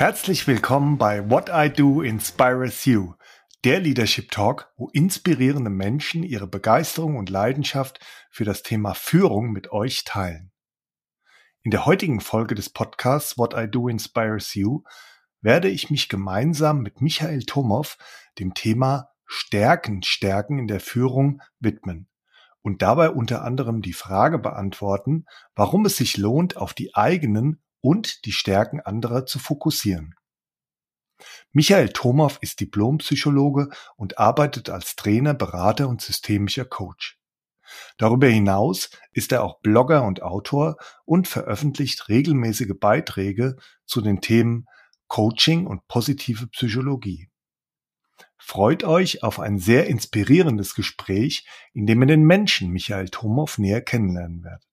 Herzlich willkommen bei What I Do Inspires You, der Leadership Talk, wo inspirierende Menschen ihre Begeisterung und Leidenschaft für das Thema Führung mit euch teilen. In der heutigen Folge des Podcasts What I Do Inspires You werde ich mich gemeinsam mit Michael Tomow dem Thema Stärken stärken in der Führung widmen und dabei unter anderem die Frage beantworten, warum es sich lohnt, auf die eigenen und die Stärken anderer zu fokussieren. Michael Thomow ist Diplompsychologe und arbeitet als Trainer, Berater und systemischer Coach. Darüber hinaus ist er auch Blogger und Autor und veröffentlicht regelmäßige Beiträge zu den Themen Coaching und positive Psychologie. Freut euch auf ein sehr inspirierendes Gespräch, in dem ihr den Menschen Michael Thomow näher kennenlernen werdet.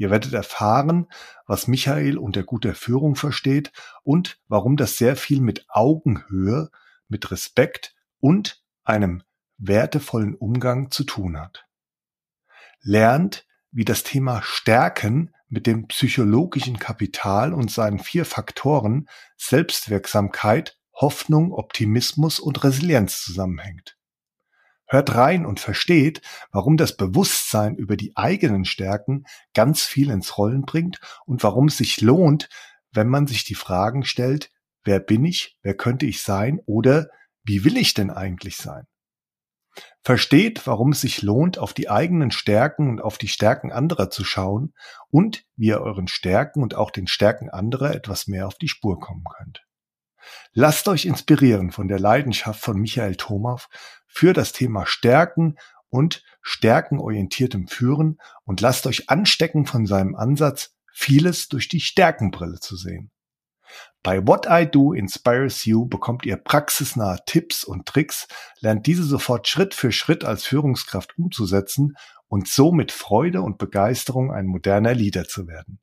Ihr werdet erfahren, was Michael unter guter Führung versteht und warum das sehr viel mit Augenhöhe, mit Respekt und einem wertevollen Umgang zu tun hat. Lernt, wie das Thema Stärken mit dem psychologischen Kapital und seinen vier Faktoren Selbstwirksamkeit, Hoffnung, Optimismus und Resilienz zusammenhängt. Hört rein und versteht, warum das Bewusstsein über die eigenen Stärken ganz viel ins Rollen bringt und warum es sich lohnt, wenn man sich die Fragen stellt, wer bin ich, wer könnte ich sein oder wie will ich denn eigentlich sein? Versteht, warum es sich lohnt, auf die eigenen Stärken und auf die Stärken anderer zu schauen und wie ihr euren Stärken und auch den Stärken anderer etwas mehr auf die Spur kommen könnt. Lasst euch inspirieren von der Leidenschaft von Michael Thomaw für das Thema Stärken und stärkenorientiertem Führen und lasst euch anstecken von seinem Ansatz, vieles durch die Stärkenbrille zu sehen. Bei What I Do Inspires You bekommt ihr praxisnahe Tipps und Tricks, lernt diese sofort Schritt für Schritt als Führungskraft umzusetzen und so mit Freude und Begeisterung ein moderner Leader zu werden.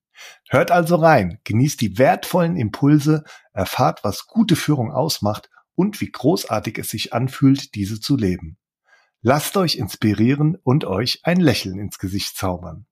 Hört also rein, genießt die wertvollen Impulse, erfahrt, was gute Führung ausmacht und wie großartig es sich anfühlt, diese zu leben. Lasst euch inspirieren und euch ein Lächeln ins Gesicht zaubern.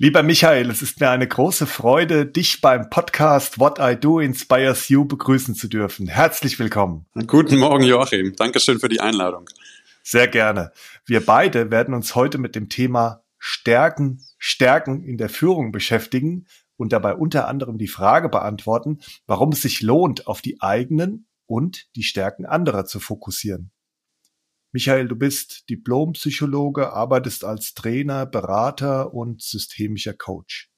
Lieber Michael, es ist mir eine große Freude, dich beim Podcast What I Do Inspires You begrüßen zu dürfen. Herzlich willkommen. Guten Morgen, Joachim. Dankeschön für die Einladung. Sehr gerne. Wir beide werden uns heute mit dem Thema Stärken, Stärken in der Führung beschäftigen und dabei unter anderem die Frage beantworten, warum es sich lohnt, auf die eigenen und die Stärken anderer zu fokussieren. Michael, du bist Diplompsychologe, arbeitest als Trainer, Berater und systemischer Coach.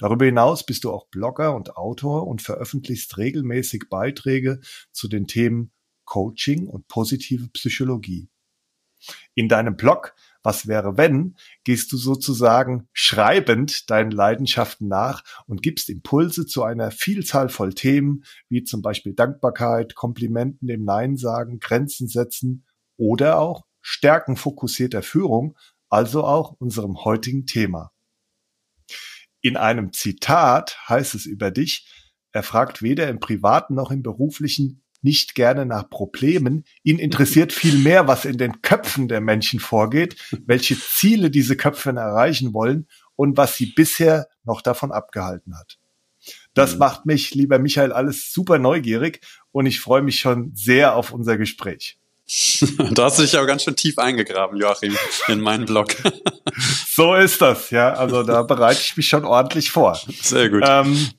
Darüber hinaus bist du auch Blogger und Autor und veröffentlichst regelmäßig Beiträge zu den Themen Coaching und positive Psychologie. In deinem Blog Was wäre wenn gehst du sozusagen schreibend deinen Leidenschaften nach und gibst Impulse zu einer Vielzahl voll Themen, wie zum Beispiel Dankbarkeit, Komplimenten dem Nein sagen, Grenzen setzen oder auch stärkenfokussierter Führung, also auch unserem heutigen Thema. In einem Zitat heißt es über dich, er fragt weder im privaten noch im beruflichen nicht gerne nach Problemen. Ihn interessiert viel mehr, was in den Köpfen der Menschen vorgeht, welche Ziele diese Köpfe erreichen wollen und was sie bisher noch davon abgehalten hat. Das mhm. macht mich, lieber Michael, alles super neugierig und ich freue mich schon sehr auf unser Gespräch. da hast du dich aber ganz schön tief eingegraben, Joachim, in meinen Blog. so ist das, ja. Also da bereite ich mich schon ordentlich vor. Sehr gut. Ähm,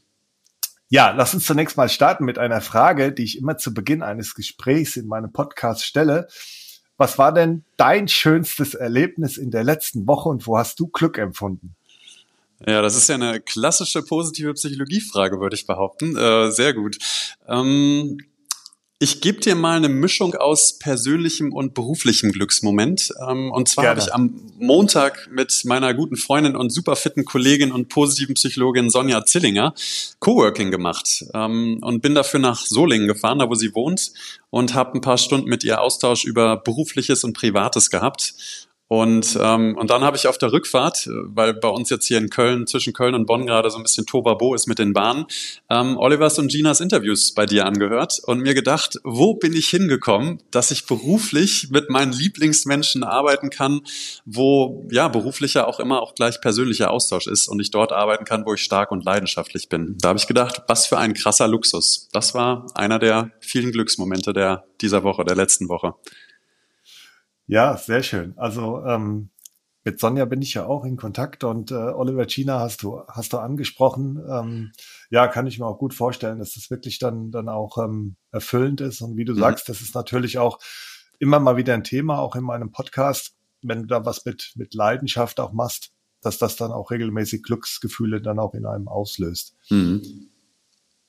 ja, lass uns zunächst mal starten mit einer Frage, die ich immer zu Beginn eines Gesprächs in meinem Podcast stelle. Was war denn dein schönstes Erlebnis in der letzten Woche und wo hast du Glück empfunden? Ja, das ist ja eine klassische positive Psychologiefrage, würde ich behaupten. Äh, sehr gut. Ähm, ich gebe dir mal eine Mischung aus persönlichem und beruflichem Glücksmoment. Ähm, und zwar habe ich am Montag mit meiner guten Freundin und super fitten Kollegin und positiven Psychologin Sonja Zillinger Coworking gemacht ähm, und bin dafür nach Solingen gefahren, da wo sie wohnt, und habe ein paar Stunden mit ihr Austausch über berufliches und privates gehabt. Und, ähm, und dann habe ich auf der Rückfahrt, äh, weil bei uns jetzt hier in Köln, zwischen Köln und Bonn gerade so ein bisschen Tobabo ist mit den Bahnen, ähm, Olivers und Ginas Interviews bei dir angehört und mir gedacht, wo bin ich hingekommen, dass ich beruflich mit meinen Lieblingsmenschen arbeiten kann, wo ja beruflicher auch immer auch gleich persönlicher Austausch ist und ich dort arbeiten kann, wo ich stark und leidenschaftlich bin. Da habe ich gedacht, was für ein krasser Luxus. Das war einer der vielen Glücksmomente der dieser Woche, der letzten Woche. Ja, sehr schön. Also ähm, mit Sonja bin ich ja auch in Kontakt und äh, Oliver China hast du hast du angesprochen. Ähm, ja, kann ich mir auch gut vorstellen, dass das wirklich dann dann auch ähm, erfüllend ist und wie du mhm. sagst, das ist natürlich auch immer mal wieder ein Thema, auch in meinem Podcast, wenn du da was mit mit Leidenschaft auch machst, dass das dann auch regelmäßig Glücksgefühle dann auch in einem auslöst. Mhm.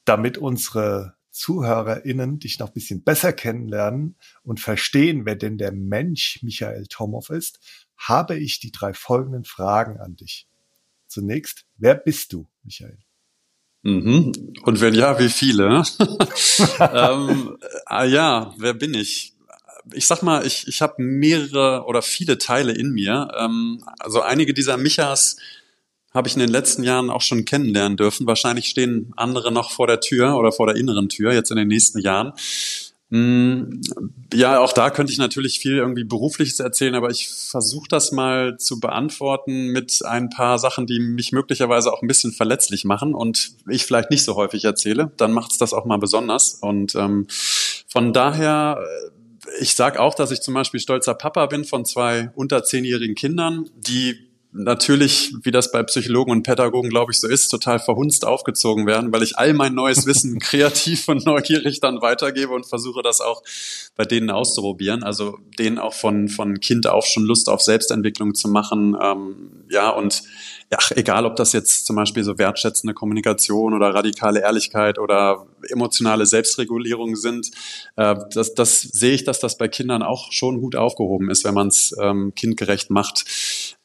Damit unsere ZuhörerInnen dich noch ein bisschen besser kennenlernen und verstehen, wer denn der Mensch Michael Tomow ist, habe ich die drei folgenden Fragen an dich. Zunächst, wer bist du, Michael? Mhm. Und wenn ja, wie viele? ähm, ah, ja, wer bin ich? Ich sag mal, ich, ich habe mehrere oder viele Teile in mir. Ähm, also einige dieser Michas habe ich in den letzten Jahren auch schon kennenlernen dürfen. Wahrscheinlich stehen andere noch vor der Tür oder vor der inneren Tür jetzt in den nächsten Jahren. Mm, ja, auch da könnte ich natürlich viel irgendwie berufliches erzählen, aber ich versuche das mal zu beantworten mit ein paar Sachen, die mich möglicherweise auch ein bisschen verletzlich machen und ich vielleicht nicht so häufig erzähle. Dann macht es das auch mal besonders. Und ähm, von daher ich sage auch, dass ich zum Beispiel stolzer Papa bin von zwei unter zehnjährigen Kindern, die natürlich, wie das bei Psychologen und Pädagogen, glaube ich, so ist, total verhunzt aufgezogen werden, weil ich all mein neues Wissen kreativ und neugierig dann weitergebe und versuche das auch bei denen auszuprobieren. Also denen auch von, von Kind auf schon Lust auf Selbstentwicklung zu machen. Ähm, ja, und ja, egal ob das jetzt zum Beispiel so wertschätzende Kommunikation oder radikale Ehrlichkeit oder emotionale Selbstregulierung sind, äh, das, das sehe ich, dass das bei Kindern auch schon gut aufgehoben ist, wenn man es ähm, kindgerecht macht.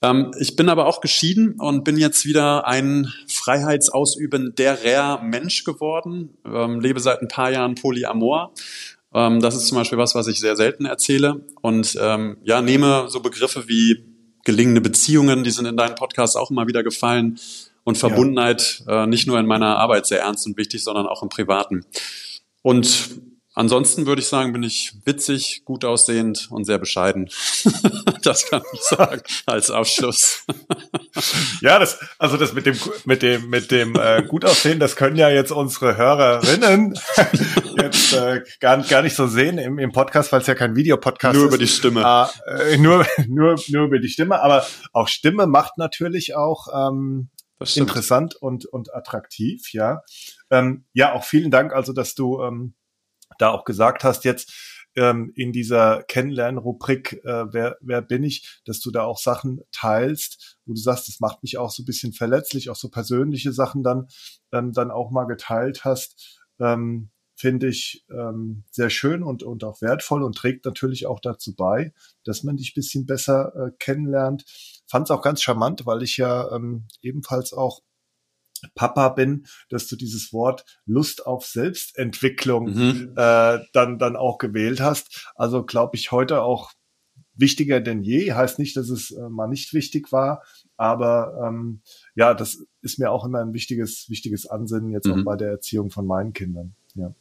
Ähm, ich bin aber auch geschieden und bin jetzt wieder ein freiheitsausübender Mensch geworden, ähm, lebe seit ein paar Jahren Polyamor ähm, das ist zum Beispiel was, was ich sehr selten erzähle. Und ähm, ja, nehme so Begriffe wie gelingende Beziehungen, die sind in deinem Podcast auch immer wieder gefallen. Und Verbundenheit ja. äh, nicht nur in meiner Arbeit sehr ernst und wichtig, sondern auch im Privaten. Und Ansonsten würde ich sagen, bin ich witzig, gut aussehend und sehr bescheiden. das kann ich sagen als Abschluss. ja, das, also das mit dem, mit dem, mit dem äh, gut aussehen, das können ja jetzt unsere Hörerinnen jetzt äh, gar, gar nicht so sehen im, im Podcast, weil es ja kein Videopodcast ist. Nur über die Stimme. Äh, nur, nur, nur über die Stimme. Aber auch Stimme macht natürlich auch ähm, interessant und, und attraktiv, ja. Ähm, ja, auch vielen Dank, also dass du ähm, da auch gesagt hast jetzt ähm, in dieser Kennenlernen-Rubrik, äh, wer, wer bin ich, dass du da auch Sachen teilst, wo du sagst, das macht mich auch so ein bisschen verletzlich, auch so persönliche Sachen dann, ähm, dann auch mal geteilt hast. Ähm, finde ich ähm, sehr schön und, und auch wertvoll und trägt natürlich auch dazu bei, dass man dich bisschen besser äh, kennenlernt. Fand es auch ganz charmant, weil ich ja ähm, ebenfalls auch Papa bin, dass du dieses Wort Lust auf Selbstentwicklung mhm. äh, dann dann auch gewählt hast. Also glaube ich heute auch wichtiger denn je. Heißt nicht, dass es äh, mal nicht wichtig war, aber ähm, ja, das ist mir auch immer ein wichtiges wichtiges Ansinnen jetzt mhm. auch bei der Erziehung von meinen Kindern. Ja.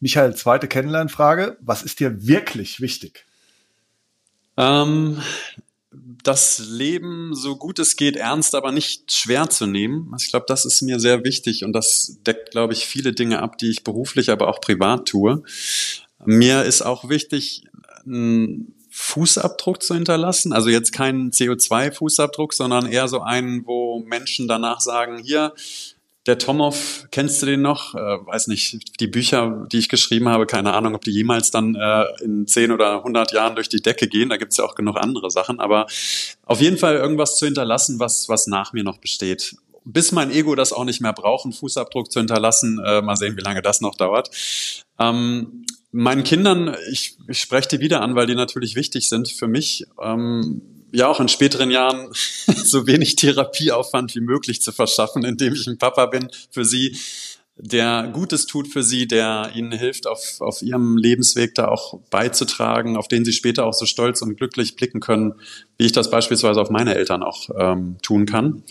Michael, zweite Kennenlernfrage: Was ist dir wirklich wichtig? Ähm, das Leben so gut es geht ernst, aber nicht schwer zu nehmen. Ich glaube, das ist mir sehr wichtig und das deckt, glaube ich, viele Dinge ab, die ich beruflich, aber auch privat tue. Mir ist auch wichtig, einen Fußabdruck zu hinterlassen. Also jetzt keinen CO2-Fußabdruck, sondern eher so einen, wo Menschen danach sagen, hier, der Tomov, kennst du den noch? Äh, weiß nicht, die Bücher, die ich geschrieben habe, keine Ahnung, ob die jemals dann äh, in 10 oder 100 Jahren durch die Decke gehen. Da gibt's ja auch genug andere Sachen. Aber auf jeden Fall irgendwas zu hinterlassen, was, was nach mir noch besteht. Bis mein Ego das auch nicht mehr braucht, einen Fußabdruck zu hinterlassen. Äh, mal sehen, wie lange das noch dauert. Ähm, meinen Kindern, ich, ich spreche die wieder an, weil die natürlich wichtig sind für mich. Ähm, ja auch in späteren Jahren so wenig Therapieaufwand wie möglich zu verschaffen, indem ich ein Papa bin für sie. der Gutes tut für sie, der ihnen hilft, auf, auf ihrem Lebensweg da auch beizutragen, auf den sie später auch so stolz und glücklich blicken können, wie ich das beispielsweise auf meine Eltern auch ähm, tun kann.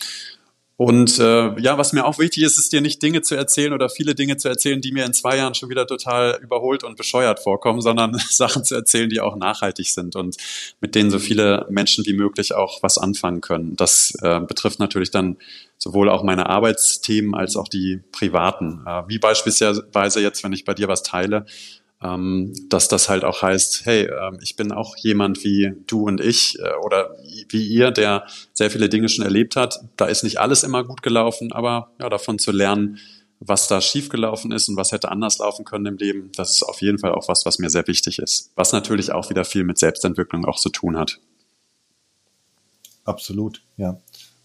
Und äh, ja, was mir auch wichtig ist, ist dir nicht Dinge zu erzählen oder viele Dinge zu erzählen, die mir in zwei Jahren schon wieder total überholt und bescheuert vorkommen, sondern Sachen zu erzählen, die auch nachhaltig sind und mit denen so viele Menschen wie möglich auch was anfangen können. Das äh, betrifft natürlich dann sowohl auch meine Arbeitsthemen als auch die privaten. Äh, wie beispielsweise jetzt, wenn ich bei dir was teile, ähm, dass das halt auch heißt, hey, äh, ich bin auch jemand wie du und ich äh, oder wie ihr, der sehr viele Dinge schon erlebt hat. Da ist nicht alles immer gut gelaufen, aber ja, davon zu lernen, was da schiefgelaufen ist und was hätte anders laufen können im Leben, das ist auf jeden Fall auch was, was mir sehr wichtig ist. Was natürlich auch wieder viel mit Selbstentwicklung auch zu tun hat. Absolut, ja.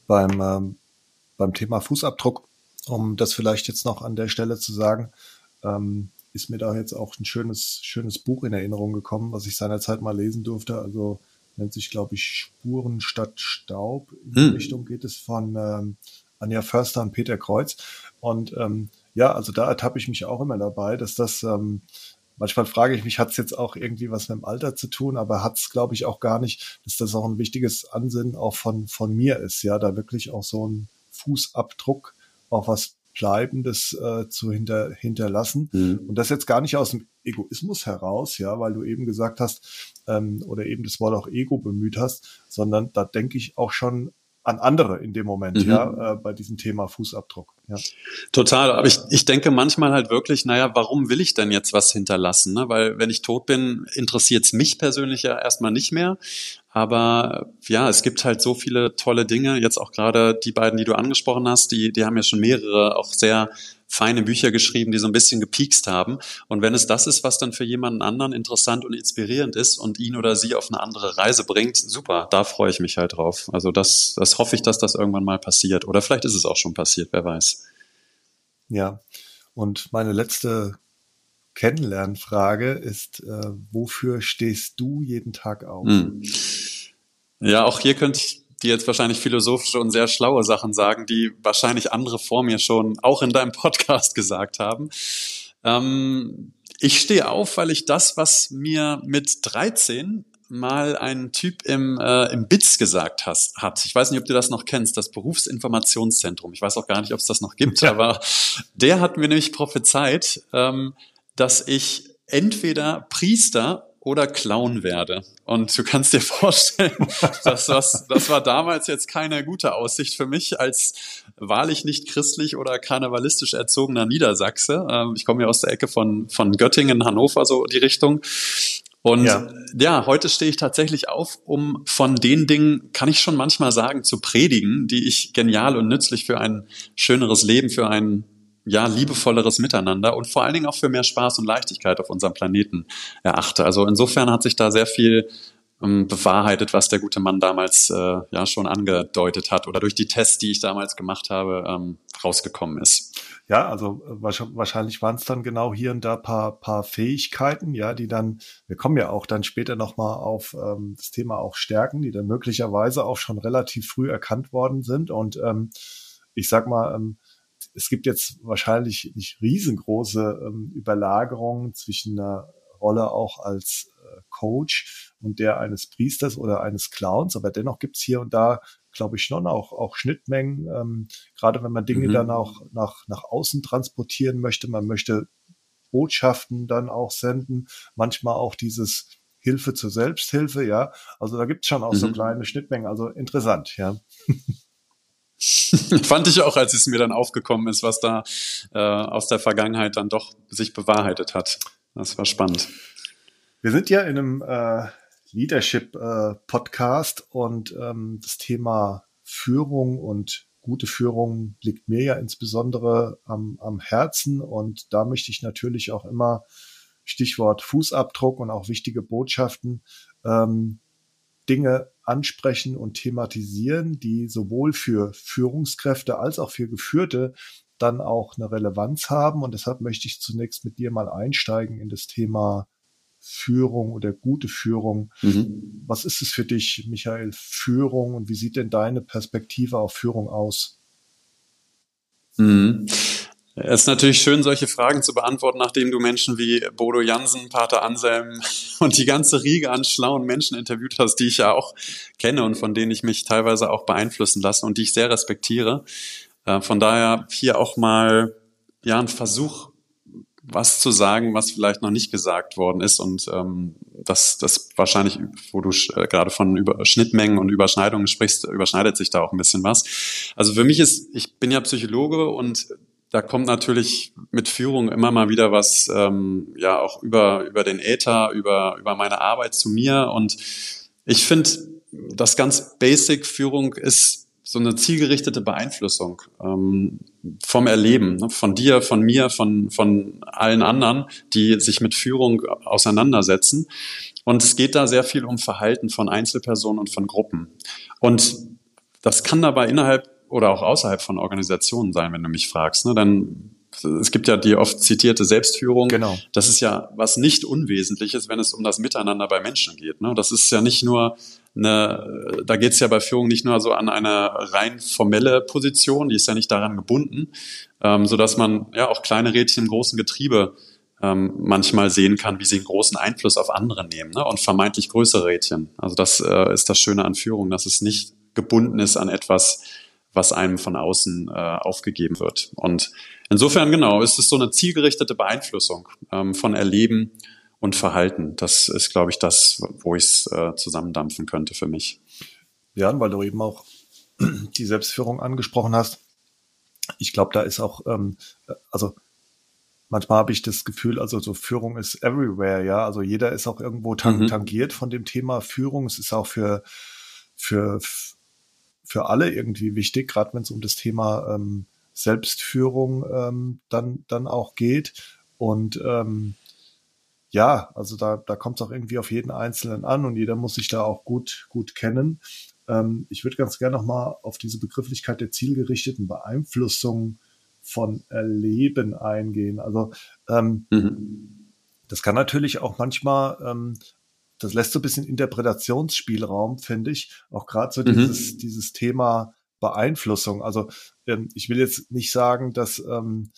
Beim, ähm, beim Thema Fußabdruck, um das vielleicht jetzt noch an der Stelle zu sagen, ähm, ist mir da jetzt auch ein schönes, schönes Buch in Erinnerung gekommen, was ich seinerzeit mal lesen durfte. Also nennt sich, glaube ich, Spuren statt Staub. In die hm. Richtung geht es von ähm, Anja Förster und Peter Kreuz. Und ähm, ja, also da ertappe ich mich auch immer dabei, dass das, ähm, manchmal frage ich mich, hat es jetzt auch irgendwie was mit dem Alter zu tun, aber hat es, glaube ich, auch gar nicht, dass das auch ein wichtiges Ansinnen auch von, von mir ist, ja, da wirklich auch so ein Fußabdruck, auch was Bleibendes äh, zu hinter, hinterlassen. Mhm. Und das jetzt gar nicht aus dem Egoismus heraus, ja, weil du eben gesagt hast, ähm, oder eben das Wort auch Ego bemüht hast, sondern da denke ich auch schon an andere in dem Moment, mhm. ja, äh, bei diesem Thema Fußabdruck. Ja. Total. Aber ich, ich denke manchmal halt wirklich, naja, warum will ich denn jetzt was hinterlassen? Ne? Weil wenn ich tot bin, interessiert es mich persönlich ja erstmal nicht mehr. Aber ja, es gibt halt so viele tolle Dinge. Jetzt auch gerade die beiden, die du angesprochen hast, die, die haben ja schon mehrere auch sehr feine Bücher geschrieben, die so ein bisschen gepiekst haben. Und wenn es das ist, was dann für jemanden anderen interessant und inspirierend ist und ihn oder sie auf eine andere Reise bringt, super, da freue ich mich halt drauf. Also das, das hoffe ich, dass das irgendwann mal passiert. Oder vielleicht ist es auch schon passiert, wer weiß. Ja. Und meine letzte Kennenlernfrage ist, äh, wofür stehst du jeden Tag auf? Hm. Ja, auch hier könnte ich die jetzt wahrscheinlich philosophische und sehr schlaue Sachen sagen, die wahrscheinlich andere vor mir schon auch in deinem Podcast gesagt haben. Ähm, ich stehe auf, weil ich das, was mir mit 13 mal ein Typ im, äh, im BITS gesagt has, hat. Ich weiß nicht, ob du das noch kennst, das Berufsinformationszentrum. Ich weiß auch gar nicht, ob es das noch gibt, ja. aber der hat mir nämlich prophezeit, ähm, dass ich entweder Priester oder Clown werde. Und du kannst dir vorstellen, dass was, das war damals jetzt keine gute Aussicht für mich als wahrlich nicht christlich oder karnevalistisch erzogener Niedersachse. Ähm, ich komme ja aus der Ecke von, von Göttingen, Hannover, so die Richtung. Und ja, ja heute stehe ich tatsächlich auf, um von den Dingen, kann ich schon manchmal sagen, zu predigen, die ich genial und nützlich für ein schöneres Leben, für ein ja, liebevolleres Miteinander und vor allen Dingen auch für mehr Spaß und Leichtigkeit auf unserem Planeten erachte. Also insofern hat sich da sehr viel ähm, bewahrheitet, was der gute Mann damals äh, ja schon angedeutet hat oder durch die Tests, die ich damals gemacht habe, ähm, rausgekommen ist. Ja, also äh, wahrscheinlich waren es dann genau hier und da paar, paar Fähigkeiten, ja, die dann, wir kommen ja auch dann später nochmal auf ähm, das Thema auch Stärken, die dann möglicherweise auch schon relativ früh erkannt worden sind. Und ähm, ich sag mal, ähm, es gibt jetzt wahrscheinlich nicht riesengroße ähm, Überlagerungen zwischen einer Rolle auch als äh, Coach und der eines Priesters oder eines Clowns, aber dennoch gibt's hier und da, glaube ich, schon auch, auch Schnittmengen, ähm, gerade wenn man Dinge mhm. dann auch nach, nach außen transportieren möchte, man möchte Botschaften dann auch senden, manchmal auch dieses Hilfe zur Selbsthilfe, ja. Also da gibt's schon auch mhm. so kleine Schnittmengen, also interessant, ja. Fand ich auch, als es mir dann aufgekommen ist, was da äh, aus der Vergangenheit dann doch sich bewahrheitet hat. Das war spannend. Wir sind ja in einem äh, Leadership-Podcast äh, und ähm, das Thema Führung und gute Führung liegt mir ja insbesondere am, am Herzen und da möchte ich natürlich auch immer Stichwort Fußabdruck und auch wichtige Botschaften ähm, Dinge ansprechen und thematisieren, die sowohl für Führungskräfte als auch für Geführte dann auch eine Relevanz haben. Und deshalb möchte ich zunächst mit dir mal einsteigen in das Thema Führung oder gute Führung. Mhm. Was ist es für dich, Michael, Führung und wie sieht denn deine Perspektive auf Führung aus? Mhm. Es ist natürlich schön, solche Fragen zu beantworten, nachdem du Menschen wie Bodo Jansen, Pater Anselm und die ganze Riege an schlauen Menschen interviewt hast, die ich ja auch kenne und von denen ich mich teilweise auch beeinflussen lasse und die ich sehr respektiere. Äh, von daher hier auch mal ja ein Versuch, was zu sagen, was vielleicht noch nicht gesagt worden ist und ähm, das, das wahrscheinlich, wo du äh, gerade von über Schnittmengen und Überschneidungen sprichst, überschneidet sich da auch ein bisschen was. Also für mich ist, ich bin ja Psychologe und da kommt natürlich mit Führung immer mal wieder was, ähm, ja auch über über den Äther, über über meine Arbeit zu mir und ich finde, das ganz Basic Führung ist so eine zielgerichtete Beeinflussung ähm, vom Erleben, ne? von dir, von mir, von, von allen anderen, die sich mit Führung auseinandersetzen. Und es geht da sehr viel um Verhalten von Einzelpersonen und von Gruppen. Und das kann dabei innerhalb oder auch außerhalb von Organisationen sein, wenn du mich fragst. Ne? Dann es gibt ja die oft zitierte Selbstführung. Genau. Das ist ja was nicht Unwesentliches, wenn es um das Miteinander bei Menschen geht. Ne? Das ist ja nicht nur eine, da geht es ja bei Führung nicht nur so an eine rein formelle Position, die ist ja nicht daran gebunden, ähm, so dass man ja auch kleine Rädchen im großen Getriebe ähm, manchmal sehen kann, wie sie einen großen Einfluss auf andere nehmen ne? und vermeintlich größere Rädchen. Also das äh, ist das Schöne an Führung, dass es nicht gebunden ist an etwas, was einem von außen äh, aufgegeben wird. Und insofern genau ist es so eine zielgerichtete Beeinflussung ähm, von Erleben und Verhalten. Das ist, glaube ich, das, wo ich es äh, zusammendampfen könnte für mich. Ja, weil du eben auch die Selbstführung angesprochen hast. Ich glaube, da ist auch, ähm, also manchmal habe ich das Gefühl, also so Führung ist everywhere, ja. Also jeder ist auch irgendwo tang mhm. tangiert von dem Thema Führung. Es ist auch für, für, für alle irgendwie wichtig, gerade wenn es um das Thema ähm, Selbstführung ähm, dann, dann auch geht. Und ähm, ja, also da, da kommt es auch irgendwie auf jeden Einzelnen an und jeder muss sich da auch gut, gut kennen. Ähm, ich würde ganz gerne nochmal auf diese Begrifflichkeit der zielgerichteten Beeinflussung von Erleben eingehen. Also ähm, mhm. das kann natürlich auch manchmal, ähm, das lässt so ein bisschen Interpretationsspielraum, finde ich, auch gerade so mhm. dieses, dieses Thema Beeinflussung. Also ähm, ich will jetzt nicht sagen, dass ähm,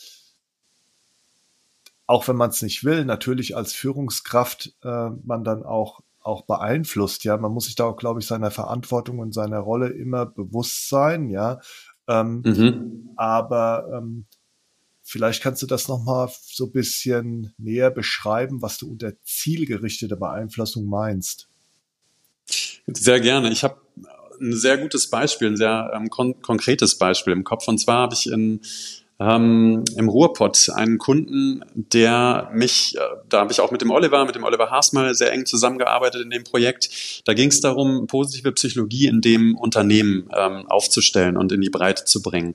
auch wenn man es nicht will, natürlich als Führungskraft äh, man dann auch auch beeinflusst. Ja, man muss sich da auch, glaube ich, seiner Verantwortung und seiner Rolle immer bewusst sein. Ja, ähm, mhm. aber ähm, vielleicht kannst du das noch mal so ein bisschen näher beschreiben, was du unter zielgerichtete Beeinflussung meinst. Sehr gerne. Ich habe ein sehr gutes Beispiel, ein sehr ähm, kon konkretes Beispiel im Kopf. Und zwar habe ich in ähm, im Ruhrpott einen Kunden, der mich, äh, da habe ich auch mit dem Oliver, mit dem Oliver Haas mal sehr eng zusammengearbeitet in dem Projekt. Da ging es darum, positive Psychologie in dem Unternehmen ähm, aufzustellen und in die Breite zu bringen.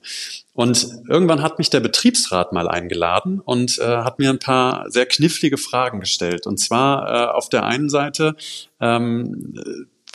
Und irgendwann hat mich der Betriebsrat mal eingeladen und äh, hat mir ein paar sehr knifflige Fragen gestellt. Und zwar äh, auf der einen Seite ähm,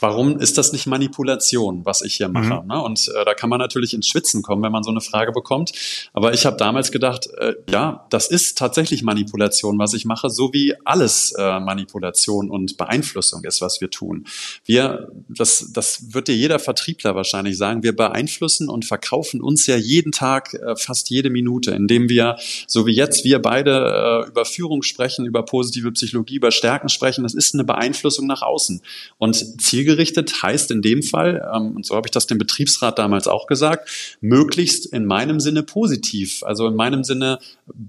warum ist das nicht Manipulation, was ich hier mache? Mhm. Ne? Und äh, da kann man natürlich ins Schwitzen kommen, wenn man so eine Frage bekommt. Aber ich habe damals gedacht, äh, ja, das ist tatsächlich Manipulation, was ich mache, so wie alles äh, Manipulation und Beeinflussung ist, was wir tun. Wir, das, das wird dir jeder Vertriebler wahrscheinlich sagen, wir beeinflussen und verkaufen uns ja jeden Tag, äh, fast jede Minute, indem wir, so wie jetzt wir beide äh, über Führung sprechen, über positive Psychologie, über Stärken sprechen, das ist eine Beeinflussung nach außen. Und Zielgerichtet zielgerichtet heißt in dem Fall, ähm, und so habe ich das dem Betriebsrat damals auch gesagt, möglichst in meinem Sinne positiv, also in meinem Sinne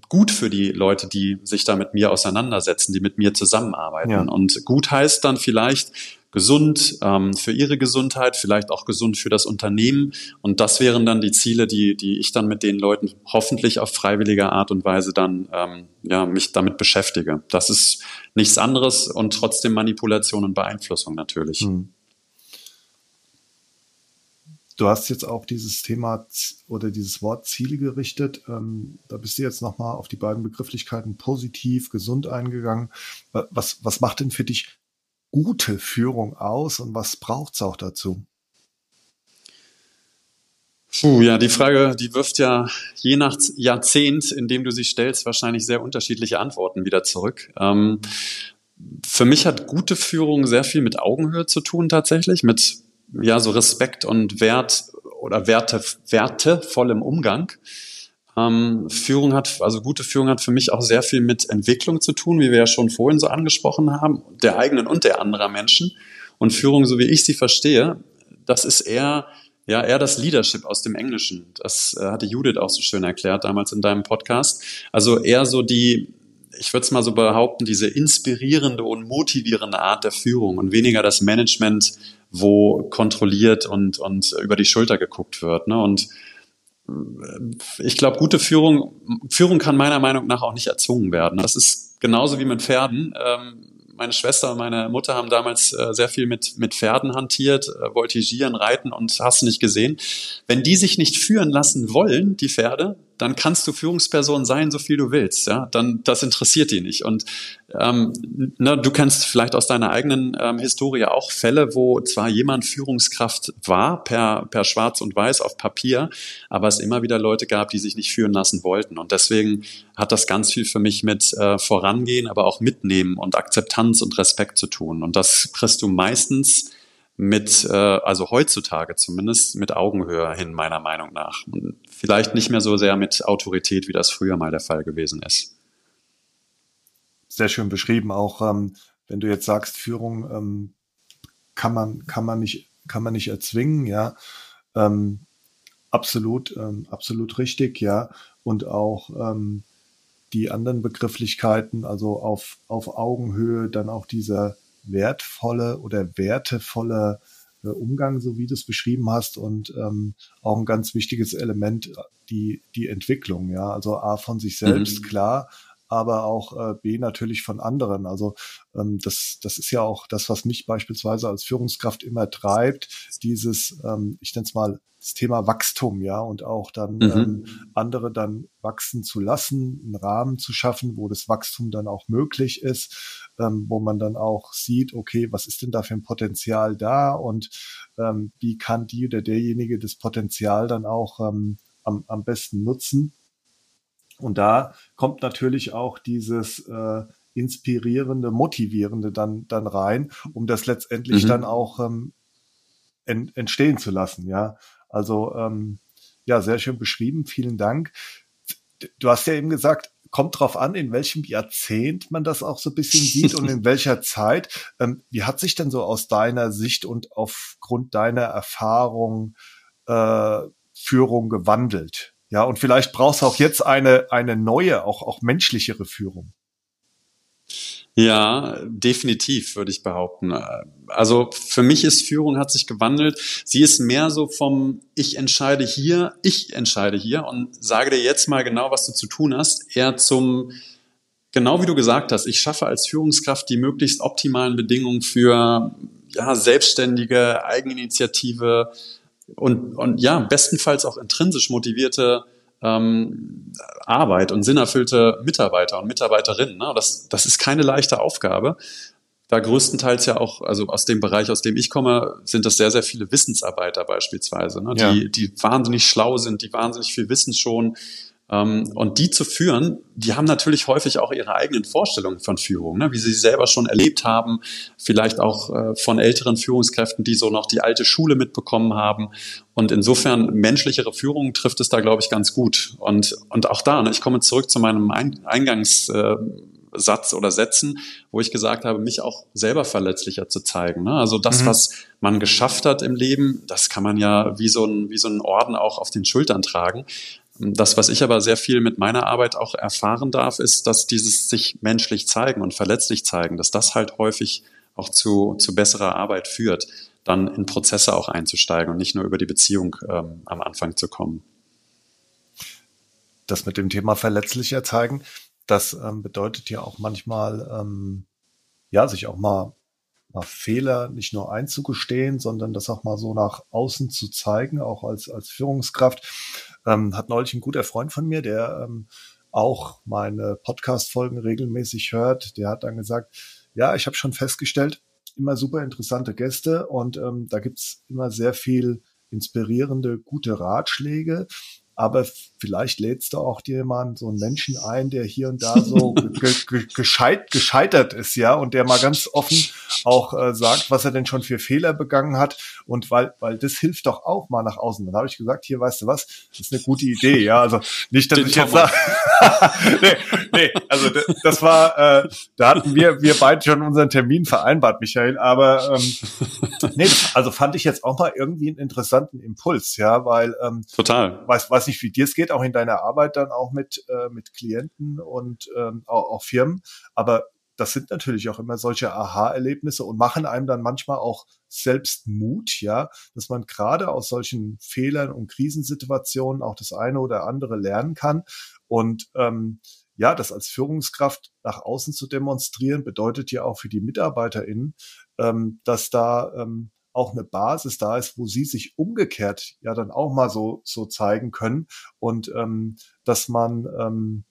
gut für die Leute, die sich da mit mir auseinandersetzen, die mit mir zusammenarbeiten. Ja. Und gut heißt dann vielleicht, gesund ähm, für ihre Gesundheit, vielleicht auch gesund für das Unternehmen. Und das wären dann die Ziele, die, die ich dann mit den Leuten hoffentlich auf freiwillige Art und Weise dann ähm, ja, mich damit beschäftige. Das ist nichts anderes und trotzdem Manipulation und Beeinflussung natürlich. Hm. Du hast jetzt auch dieses Thema oder dieses Wort Ziele gerichtet. Ähm, da bist du jetzt nochmal auf die beiden Begrifflichkeiten positiv, gesund eingegangen. Was, was macht denn für dich gute Führung aus und was braucht es auch dazu? Puh, ja, die Frage, die wirft ja je nach Jahrzehnt, in dem du sie stellst, wahrscheinlich sehr unterschiedliche Antworten wieder zurück. Ähm, für mich hat gute Führung sehr viel mit Augenhöhe zu tun tatsächlich, mit ja so Respekt und Wert oder Werte, wertevollem Umgang. Ähm, Führung hat, also gute Führung hat für mich auch sehr viel mit Entwicklung zu tun, wie wir ja schon vorhin so angesprochen haben, der eigenen und der anderer Menschen. Und Führung, so wie ich sie verstehe, das ist eher, ja, eher das Leadership aus dem Englischen. Das äh, hatte Judith auch so schön erklärt damals in deinem Podcast. Also eher so die, ich würde es mal so behaupten, diese inspirierende und motivierende Art der Führung und weniger das Management, wo kontrolliert und, und über die Schulter geguckt wird. Ne? Und ich glaube, gute Führung, Führung kann meiner Meinung nach auch nicht erzwungen werden. Das ist genauso wie mit Pferden. Ähm, meine Schwester und meine Mutter haben damals äh, sehr viel mit, mit Pferden hantiert, äh, voltigieren, reiten und hast nicht gesehen. Wenn die sich nicht führen lassen wollen, die Pferde, dann kannst du Führungsperson sein, so viel du willst. Ja, dann das interessiert die nicht. Und ähm, na, du kennst vielleicht aus deiner eigenen ähm, Historie auch Fälle, wo zwar jemand Führungskraft war per per Schwarz und Weiß auf Papier, aber es immer wieder Leute gab, die sich nicht führen lassen wollten. Und deswegen hat das ganz viel für mich mit äh, Vorangehen, aber auch Mitnehmen und Akzeptanz und Respekt zu tun. Und das kriegst du meistens mit, äh, also heutzutage zumindest, mit Augenhöhe hin, meiner Meinung nach. Und vielleicht nicht mehr so sehr mit Autorität, wie das früher mal der Fall gewesen ist. Sehr schön beschrieben, auch ähm, wenn du jetzt sagst, Führung ähm, kann man, kann man nicht, kann man nicht erzwingen, ja. Ähm, absolut, ähm, absolut richtig, ja. Und auch ähm, die anderen Begrifflichkeiten, also auf, auf Augenhöhe, dann auch dieser wertvolle oder wertevolle äh, Umgang, so wie du es beschrieben hast, und ähm, auch ein ganz wichtiges Element, die, die Entwicklung, ja. Also A von sich selbst, mhm. klar, aber auch äh, B natürlich von anderen. Also ähm, das, das ist ja auch das, was mich beispielsweise als Führungskraft immer treibt, dieses, ähm, ich nenne es mal, das Thema Wachstum, ja, und auch dann mhm. ähm, andere dann wachsen zu lassen, einen Rahmen zu schaffen, wo das Wachstum dann auch möglich ist, ähm, wo man dann auch sieht, okay, was ist denn da für ein Potenzial da und ähm, wie kann die oder derjenige das Potenzial dann auch ähm, am, am besten nutzen. Und da kommt natürlich auch dieses äh, inspirierende, motivierende dann dann rein, um das letztendlich mhm. dann auch ähm, ent, entstehen zu lassen. Ja, also ähm, ja, sehr schön beschrieben. Vielen Dank. Du hast ja eben gesagt, kommt drauf an, in welchem Jahrzehnt man das auch so ein bisschen sieht und in welcher Zeit. Ähm, wie hat sich denn so aus deiner Sicht und aufgrund deiner Erfahrung äh, Führung gewandelt? Ja, und vielleicht brauchst du auch jetzt eine, eine neue, auch, auch menschlichere Führung. Ja, definitiv, würde ich behaupten. Also für mich ist Führung hat sich gewandelt. Sie ist mehr so vom Ich entscheide hier, ich entscheide hier und sage dir jetzt mal genau, was du zu tun hast, eher zum genau wie du gesagt hast, ich schaffe als Führungskraft die möglichst optimalen Bedingungen für ja, selbstständige Eigeninitiative, und, und ja, bestenfalls auch intrinsisch motivierte ähm, Arbeit und sinnerfüllte Mitarbeiter und Mitarbeiterinnen. Ne? Das, das ist keine leichte Aufgabe. Da größtenteils ja auch, also aus dem Bereich, aus dem ich komme, sind das sehr, sehr viele Wissensarbeiter beispielsweise, ne? die, ja. die wahnsinnig schlau sind, die wahnsinnig viel Wissen schon und die zu führen, die haben natürlich häufig auch ihre eigenen Vorstellungen von Führung, ne? wie sie selber schon erlebt haben, vielleicht auch äh, von älteren Führungskräften, die so noch die alte Schule mitbekommen haben. Und insofern menschlichere Führung trifft es da, glaube ich, ganz gut. Und, und auch da, ne, ich komme zurück zu meinem Eingangs. Äh, Satz oder Sätzen, wo ich gesagt habe, mich auch selber verletzlicher zu zeigen. Ne? Also das, mhm. was man geschafft hat im Leben, das kann man ja wie so ein, wie so ein Orden auch auf den Schultern tragen. Das, was ich aber sehr viel mit meiner Arbeit auch erfahren darf, ist, dass dieses sich menschlich zeigen und verletzlich zeigen, dass das halt häufig auch zu, zu besserer Arbeit führt, dann in Prozesse auch einzusteigen und nicht nur über die Beziehung ähm, am Anfang zu kommen. Das mit dem Thema verletzlicher zeigen, das ähm, bedeutet ja auch manchmal, ähm, ja, sich auch mal mal Fehler nicht nur einzugestehen, sondern das auch mal so nach außen zu zeigen, auch als, als Führungskraft. Ähm, hat neulich ein guter Freund von mir, der ähm, auch meine Podcast-Folgen regelmäßig hört, der hat dann gesagt, ja, ich habe schon festgestellt, immer super interessante Gäste und ähm, da gibt's immer sehr viel inspirierende, gute Ratschläge aber vielleicht lädst du auch dir mal so einen Menschen ein, der hier und da so ge ge gescheit, gescheitert ist, ja, und der mal ganz offen auch äh, sagt, was er denn schon für Fehler begangen hat. Und weil, weil das hilft doch auch mal nach außen. Dann habe ich gesagt, hier weißt du was, das ist eine gute Idee. Ja, also nicht, dass Den ich jetzt sage. nee, nee, also das war, äh, da hatten wir, wir beide schon unseren Termin vereinbart, Michael. Aber ähm, nee, also fand ich jetzt auch mal irgendwie einen interessanten Impuls, ja, weil ähm, total. Weiß, weiß nicht, wie dir es geht, auch in deiner Arbeit dann auch mit äh, mit Klienten und ähm, auch, auch Firmen. Aber das sind natürlich auch immer solche Aha-Erlebnisse und machen einem dann manchmal auch selbst Mut, ja, dass man gerade aus solchen Fehlern und Krisensituationen auch das eine oder andere lernen kann. Und ähm, ja, das als Führungskraft nach außen zu demonstrieren, bedeutet ja auch für die MitarbeiterInnen, ähm, dass da ähm, auch eine Basis da ist, wo sie sich umgekehrt ja dann auch mal so, so zeigen können und ähm, dass man ähm,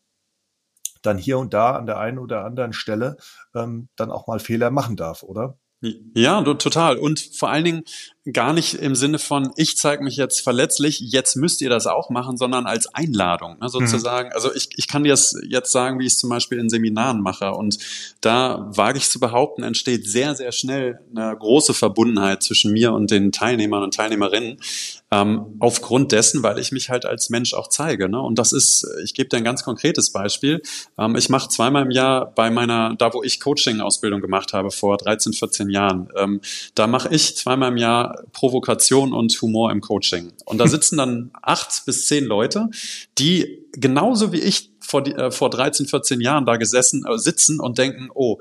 dann hier und da an der einen oder anderen Stelle ähm, dann auch mal Fehler machen darf, oder? Ja, total. Und vor allen Dingen gar nicht im Sinne von, ich zeige mich jetzt verletzlich, jetzt müsst ihr das auch machen, sondern als Einladung, ne, sozusagen. Mhm. Also ich, ich kann dir das jetzt sagen, wie ich es zum Beispiel in Seminaren mache. Und da wage ich zu behaupten, entsteht sehr, sehr schnell eine große Verbundenheit zwischen mir und den Teilnehmern und Teilnehmerinnen. Ähm, aufgrund dessen, weil ich mich halt als Mensch auch zeige. Ne? Und das ist, ich gebe dir ein ganz konkretes Beispiel. Ähm, ich mache zweimal im Jahr bei meiner, da wo ich Coaching-Ausbildung gemacht habe vor 13, 14 Jahren, ähm, da mache ich zweimal im Jahr Provokation und Humor im Coaching. Und da sitzen dann acht bis zehn Leute, die genauso wie ich vor, die, äh, vor 13, 14 Jahren da gesessen, äh, sitzen und denken, oh,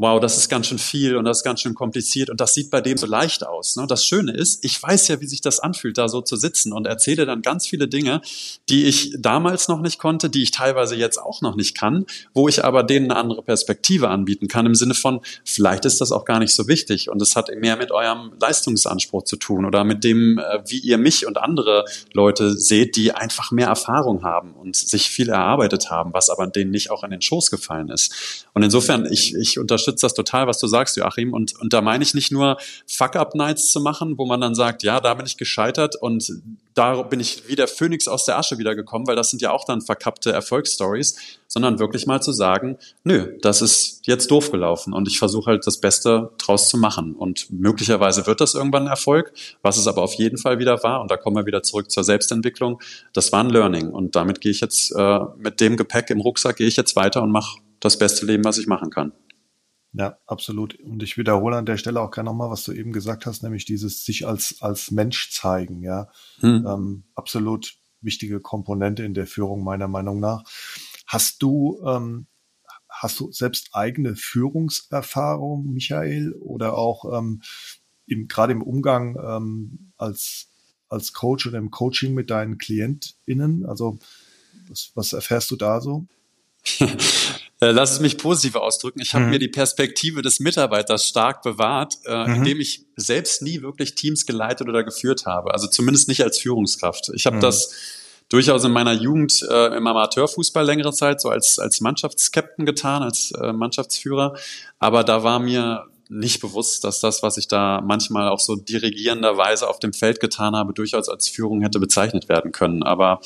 wow, das ist ganz schön viel und das ist ganz schön kompliziert und das sieht bei dem so leicht aus. Ne? Das Schöne ist, ich weiß ja, wie sich das anfühlt, da so zu sitzen und erzähle dann ganz viele Dinge, die ich damals noch nicht konnte, die ich teilweise jetzt auch noch nicht kann, wo ich aber denen eine andere Perspektive anbieten kann, im Sinne von, vielleicht ist das auch gar nicht so wichtig und es hat mehr mit eurem Leistungsanspruch zu tun oder mit dem, äh, wie ihr mich und andere Leute seht, die einfach mehr Erfahrung haben und sich viel erarbeitet haben, was aber denen nicht auch in den Schoß gefallen ist. Und insofern, ich, ich unterstütze unterstütze das total, was du sagst, Joachim. Und, und da meine ich nicht nur Fuck-Up-Nights zu machen, wo man dann sagt, ja, da bin ich gescheitert und da bin ich wie der Phönix aus der Asche wiedergekommen, weil das sind ja auch dann verkappte Erfolgsstories, sondern wirklich mal zu sagen, nö, das ist jetzt doof gelaufen und ich versuche halt das Beste draus zu machen. Und möglicherweise wird das irgendwann ein Erfolg, was es aber auf jeden Fall wieder war. Und da kommen wir wieder zurück zur Selbstentwicklung. Das war ein Learning. Und damit gehe ich jetzt äh, mit dem Gepäck im Rucksack, gehe ich jetzt weiter und mache das beste Leben, was ich machen kann. Ja, absolut. Und ich wiederhole an der Stelle auch gerne nochmal, was du eben gesagt hast, nämlich dieses sich als, als Mensch zeigen, ja. Hm. Ähm, absolut wichtige Komponente in der Führung, meiner Meinung nach. Hast du, ähm, hast du selbst eigene Führungserfahrung, Michael, oder auch ähm, im, gerade im Umgang ähm, als, als Coach oder im Coaching mit deinen KlientInnen? Also, was, was erfährst du da so? Äh, lass es mich positiv ausdrücken. Ich habe mhm. mir die Perspektive des Mitarbeiters stark bewahrt, äh, mhm. indem ich selbst nie wirklich Teams geleitet oder geführt habe. Also zumindest nicht als Führungskraft. Ich habe mhm. das durchaus in meiner Jugend äh, im Amateurfußball längere Zeit so als, als Mannschaftskapitän getan, als äh, Mannschaftsführer. Aber da war mir nicht bewusst, dass das, was ich da manchmal auch so dirigierenderweise auf dem Feld getan habe, durchaus als Führung hätte bezeichnet werden können. Aber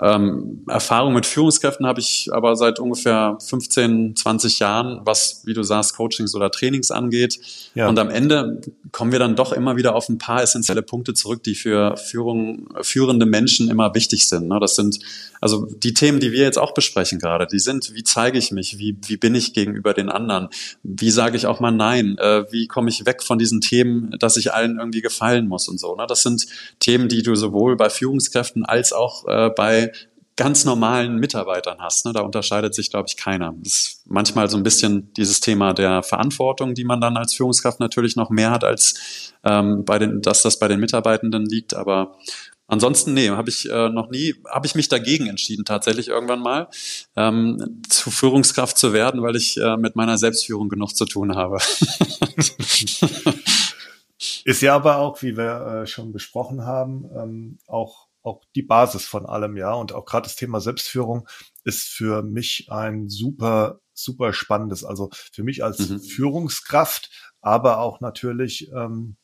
ähm, Erfahrung mit Führungskräften habe ich aber seit ungefähr 15, 20 Jahren, was, wie du sagst, Coachings oder Trainings angeht. Ja. Und am Ende kommen wir dann doch immer wieder auf ein paar essentielle Punkte zurück, die für Führung, führende Menschen immer wichtig sind. Ne? Das sind also die Themen, die wir jetzt auch besprechen gerade, die sind, wie zeige ich mich, wie, wie bin ich gegenüber den anderen, wie sage ich auch mal Nein, äh, wie komme ich weg von diesen Themen, dass ich allen irgendwie gefallen muss und so. Ne? Das sind Themen, die du sowohl bei Führungskräften als auch äh, bei ganz normalen Mitarbeitern hast. Ne? Da unterscheidet sich, glaube ich, keiner. Das ist manchmal so ein bisschen dieses Thema der Verantwortung, die man dann als Führungskraft natürlich noch mehr hat, als ähm, bei den, dass das bei den Mitarbeitenden liegt. Aber Ansonsten, nee, habe ich äh, noch nie, habe ich mich dagegen entschieden, tatsächlich irgendwann mal ähm, zu Führungskraft zu werden, weil ich äh, mit meiner Selbstführung genug zu tun habe. Ist ja aber auch, wie wir äh, schon besprochen haben, ähm, auch auch die Basis von allem, ja. Und auch gerade das Thema Selbstführung ist für mich ein super, super spannendes. Also für mich als mhm. Führungskraft, aber auch natürlich ähm,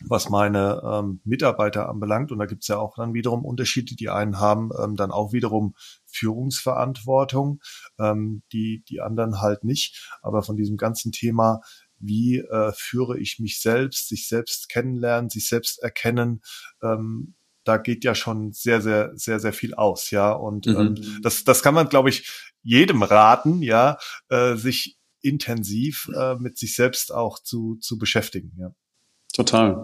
was meine ähm, Mitarbeiter anbelangt. Und da gibt's ja auch dann wiederum Unterschiede. Die einen haben ähm, dann auch wiederum Führungsverantwortung, ähm, die, die anderen halt nicht. Aber von diesem ganzen Thema, wie äh, führe ich mich selbst, sich selbst kennenlernen, sich selbst erkennen. Ähm, da geht ja schon sehr, sehr, sehr, sehr viel aus, ja. Und mhm. ähm, das, das kann man, glaube ich, jedem raten, ja, äh, sich intensiv äh, mit sich selbst auch zu, zu beschäftigen, ja. Total.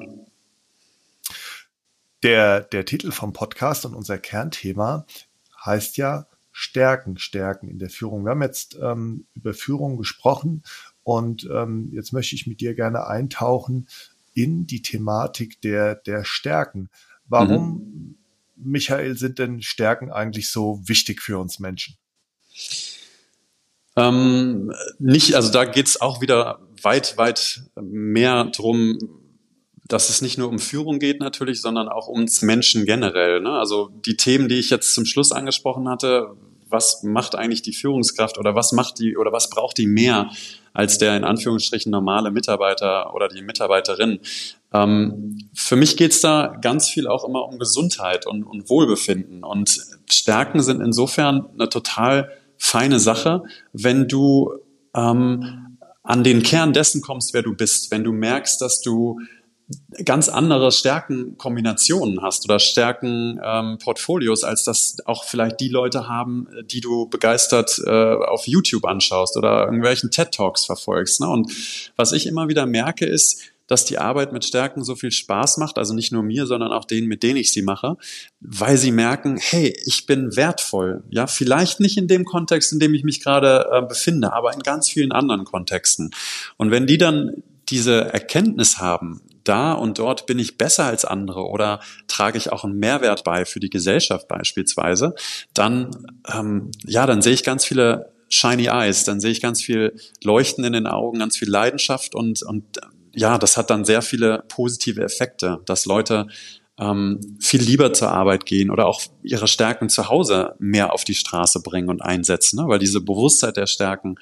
Der, der Titel vom Podcast und unser Kernthema heißt ja Stärken, Stärken in der Führung. Wir haben jetzt ähm, über Führung gesprochen und ähm, jetzt möchte ich mit dir gerne eintauchen in die Thematik der, der Stärken. Warum, mhm. Michael, sind denn Stärken eigentlich so wichtig für uns Menschen? Ähm, nicht, also da geht's auch wieder weit, weit mehr drum, dass es nicht nur um Führung geht natürlich, sondern auch ums Menschen generell. Ne? Also die Themen, die ich jetzt zum Schluss angesprochen hatte, was macht eigentlich die Führungskraft oder was macht die oder was braucht die mehr als der in Anführungsstrichen normale Mitarbeiter oder die Mitarbeiterin. Ähm, für mich geht's da ganz viel auch immer um Gesundheit und, und Wohlbefinden. Und Stärken sind insofern eine total feine Sache, wenn du ähm, an den Kern dessen kommst, wer du bist, wenn du merkst, dass du ganz andere Stärkenkombinationen hast oder Stärkenportfolios, ähm, als das auch vielleicht die Leute haben, die du begeistert äh, auf YouTube anschaust oder irgendwelchen TED Talks verfolgst. Ne? Und was ich immer wieder merke, ist, dass die Arbeit mit Stärken so viel Spaß macht, also nicht nur mir, sondern auch denen, mit denen ich sie mache, weil sie merken, hey, ich bin wertvoll. Ja, vielleicht nicht in dem Kontext, in dem ich mich gerade äh, befinde, aber in ganz vielen anderen Kontexten. Und wenn die dann diese Erkenntnis haben, da und dort bin ich besser als andere oder trage ich auch einen Mehrwert bei für die Gesellschaft beispielsweise, dann, ähm, ja, dann sehe ich ganz viele shiny eyes, dann sehe ich ganz viel Leuchten in den Augen, ganz viel Leidenschaft und, und ja, das hat dann sehr viele positive Effekte, dass Leute ähm, viel lieber zur Arbeit gehen oder auch ihre Stärken zu Hause mehr auf die Straße bringen und einsetzen, ne? weil diese Bewusstheit der Stärken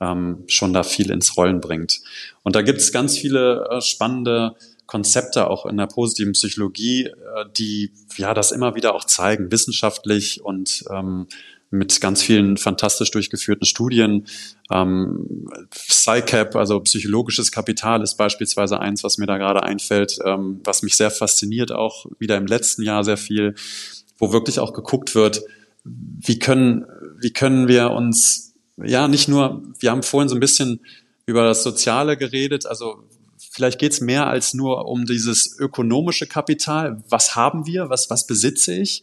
ähm, schon da viel ins Rollen bringt. Und da gibt es ganz viele äh, spannende Konzepte auch in der positiven Psychologie, äh, die ja das immer wieder auch zeigen, wissenschaftlich und ähm, mit ganz vielen fantastisch durchgeführten Studien. Ähm, PsyCap, also psychologisches Kapital, ist beispielsweise eins, was mir da gerade einfällt, ähm, was mich sehr fasziniert, auch wieder im letzten Jahr sehr viel, wo wirklich auch geguckt wird, wie können, wie können wir uns ja, nicht nur, wir haben vorhin so ein bisschen über das Soziale geredet, also vielleicht geht's mehr als nur um dieses ökonomische Kapital. Was haben wir? Was, was besitze ich?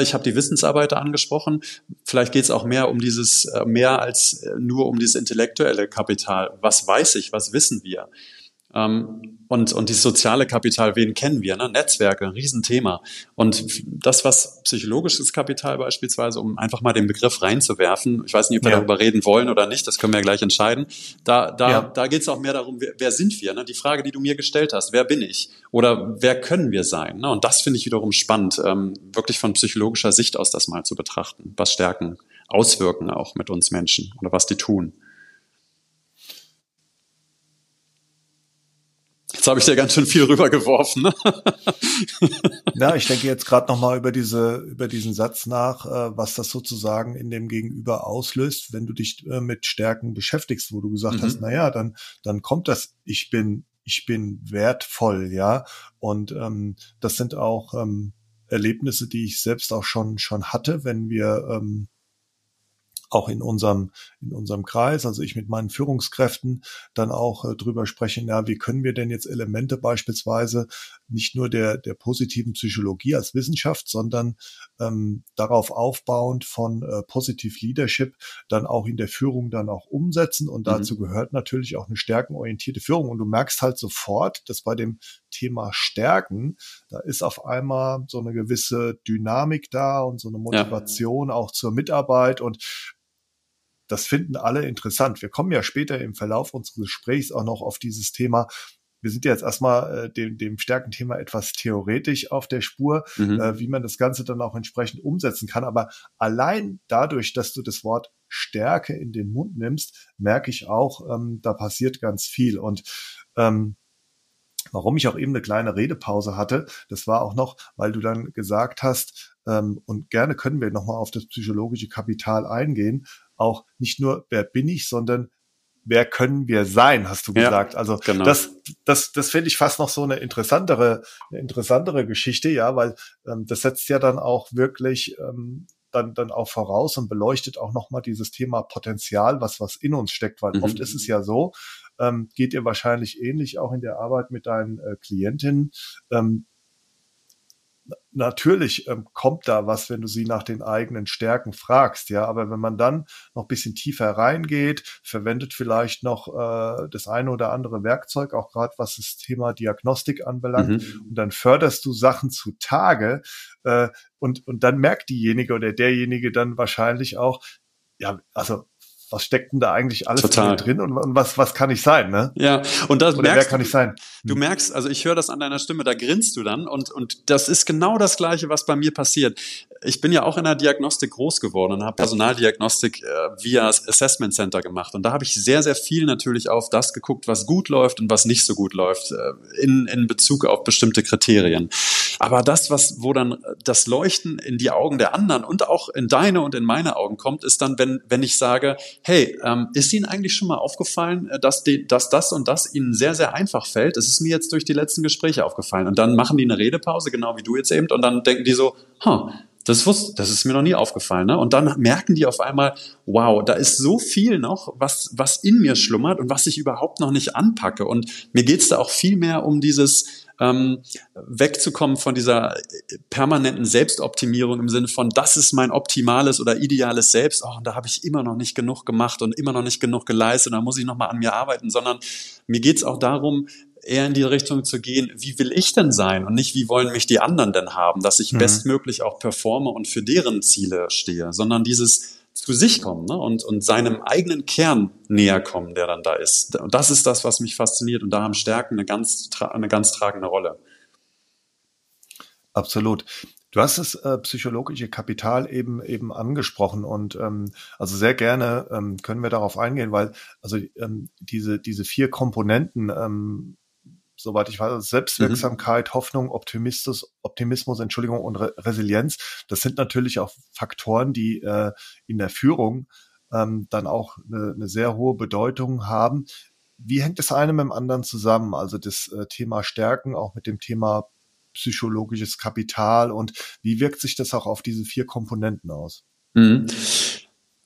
Ich habe die Wissensarbeiter angesprochen. Vielleicht geht's auch mehr um dieses, äh, mehr als äh, nur um dieses intellektuelle Kapital. Was weiß ich? Was wissen wir? Ähm, und, und dieses soziale Kapital, wen kennen wir? Ne? Netzwerke, ein Riesenthema. Und das, was psychologisches Kapital beispielsweise, um einfach mal den Begriff reinzuwerfen, ich weiß nicht, ob wir ja. darüber reden wollen oder nicht, das können wir ja gleich entscheiden. Da, da, ja. da geht es auch mehr darum, wer, wer sind wir? Ne? Die Frage, die du mir gestellt hast, wer bin ich? Oder wer können wir sein? Ne? Und das finde ich wiederum spannend, ähm, wirklich von psychologischer Sicht aus das mal zu betrachten. Was Stärken auswirken auch mit uns Menschen oder was die tun. Jetzt habe ich dir ganz schön viel rübergeworfen. Ne? ja, ich denke jetzt gerade noch mal über diese über diesen Satz nach, äh, was das sozusagen in dem Gegenüber auslöst, wenn du dich äh, mit Stärken beschäftigst, wo du gesagt mhm. hast, na ja, dann dann kommt das, ich bin ich bin wertvoll, ja, und ähm, das sind auch ähm, Erlebnisse, die ich selbst auch schon schon hatte, wenn wir ähm, auch in unserem, in unserem Kreis, also ich mit meinen Führungskräften dann auch äh, drüber sprechen, ja, wie können wir denn jetzt Elemente beispielsweise nicht nur der, der positiven Psychologie als Wissenschaft, sondern ähm, darauf aufbauend von äh, Positive Leadership dann auch in der Führung dann auch umsetzen. Und dazu mhm. gehört natürlich auch eine stärkenorientierte Führung. Und du merkst halt sofort, dass bei dem Thema Stärken, da ist auf einmal so eine gewisse Dynamik da und so eine Motivation ja. auch zur Mitarbeit. Und das finden alle interessant. Wir kommen ja später im Verlauf unseres Gesprächs auch noch auf dieses Thema. Wir sind ja jetzt erstmal äh, dem, dem Stärkenthema etwas theoretisch auf der Spur, mhm. äh, wie man das Ganze dann auch entsprechend umsetzen kann. Aber allein dadurch, dass du das Wort Stärke in den Mund nimmst, merke ich auch, ähm, da passiert ganz viel. Und ähm, warum ich auch eben eine kleine Redepause hatte, das war auch noch, weil du dann gesagt hast, ähm, und gerne können wir nochmal auf das psychologische Kapital eingehen, auch nicht nur, wer bin ich, sondern wer können wir sein, hast du gesagt. Ja, also genau. das, das, das finde ich fast noch so eine interessantere, eine interessantere Geschichte, ja, weil ähm, das setzt ja dann auch wirklich ähm, dann, dann auch voraus und beleuchtet auch nochmal dieses Thema Potenzial, was, was in uns steckt, weil mhm. oft ist es ja so, ähm, geht dir wahrscheinlich ähnlich auch in der Arbeit mit deinen äh, Klientinnen. Ähm, natürlich ähm, kommt da was, wenn du sie nach den eigenen Stärken fragst, ja, aber wenn man dann noch bisschen tiefer reingeht, verwendet vielleicht noch äh, das eine oder andere Werkzeug, auch gerade was das Thema Diagnostik anbelangt, mhm. und dann förderst du Sachen zutage äh, und, und dann merkt diejenige oder derjenige dann wahrscheinlich auch, ja, also was steckt denn da eigentlich alles Total. drin und, und, was, was kann ich sein, ne? Ja, und das Oder merkst, wer kann ich sein? Du merkst, also ich höre das an deiner Stimme, da grinst du dann und, und das ist genau das Gleiche, was bei mir passiert. Ich bin ja auch in der Diagnostik groß geworden und habe Personaldiagnostik äh, via Assessment Center gemacht und da habe ich sehr, sehr viel natürlich auf das geguckt, was gut läuft und was nicht so gut läuft äh, in, in Bezug auf bestimmte Kriterien. Aber das, was, wo dann das Leuchten in die Augen der anderen und auch in deine und in meine Augen kommt, ist dann, wenn, wenn ich sage, hey, ähm, ist Ihnen eigentlich schon mal aufgefallen, äh, dass, die, dass das und das Ihnen sehr, sehr einfach fällt? Es ist mir jetzt durch die letzten Gespräche aufgefallen. Und dann machen die eine Redepause, genau wie du jetzt eben, und dann denken die so, huh, das, wusste, das ist mir noch nie aufgefallen. Ne? Und dann merken die auf einmal, wow, da ist so viel noch, was, was in mir schlummert und was ich überhaupt noch nicht anpacke. Und mir geht's da auch viel mehr um dieses ähm, wegzukommen von dieser permanenten Selbstoptimierung im Sinne von, das ist mein optimales oder ideales Selbst. Oh, und da habe ich immer noch nicht genug gemacht und immer noch nicht genug geleistet. Da muss ich noch mal an mir arbeiten, sondern mir geht's auch darum, eher in die Richtung zu gehen, wie will ich denn sein und nicht, wie wollen mich die anderen denn haben, dass ich mhm. bestmöglich auch performe und für deren Ziele stehe, sondern dieses zu sich kommen ne? und, und seinem eigenen Kern näher kommen, der dann da ist. Und das ist das, was mich fasziniert und da haben Stärken eine ganz, eine ganz tragende Rolle. Absolut. Du hast das äh, psychologische Kapital eben eben angesprochen und ähm, also sehr gerne ähm, können wir darauf eingehen, weil also ähm, diese diese vier Komponenten ähm, soweit ich weiß, Selbstwirksamkeit, mhm. Hoffnung, Optimismus, Optimismus, Entschuldigung und Re Resilienz. Das sind natürlich auch Faktoren, die äh, in der Führung ähm, dann auch eine, eine sehr hohe Bedeutung haben. Wie hängt das eine mit dem anderen zusammen? Also das äh, Thema Stärken auch mit dem Thema psychologisches Kapital und wie wirkt sich das auch auf diese vier Komponenten aus? Mhm.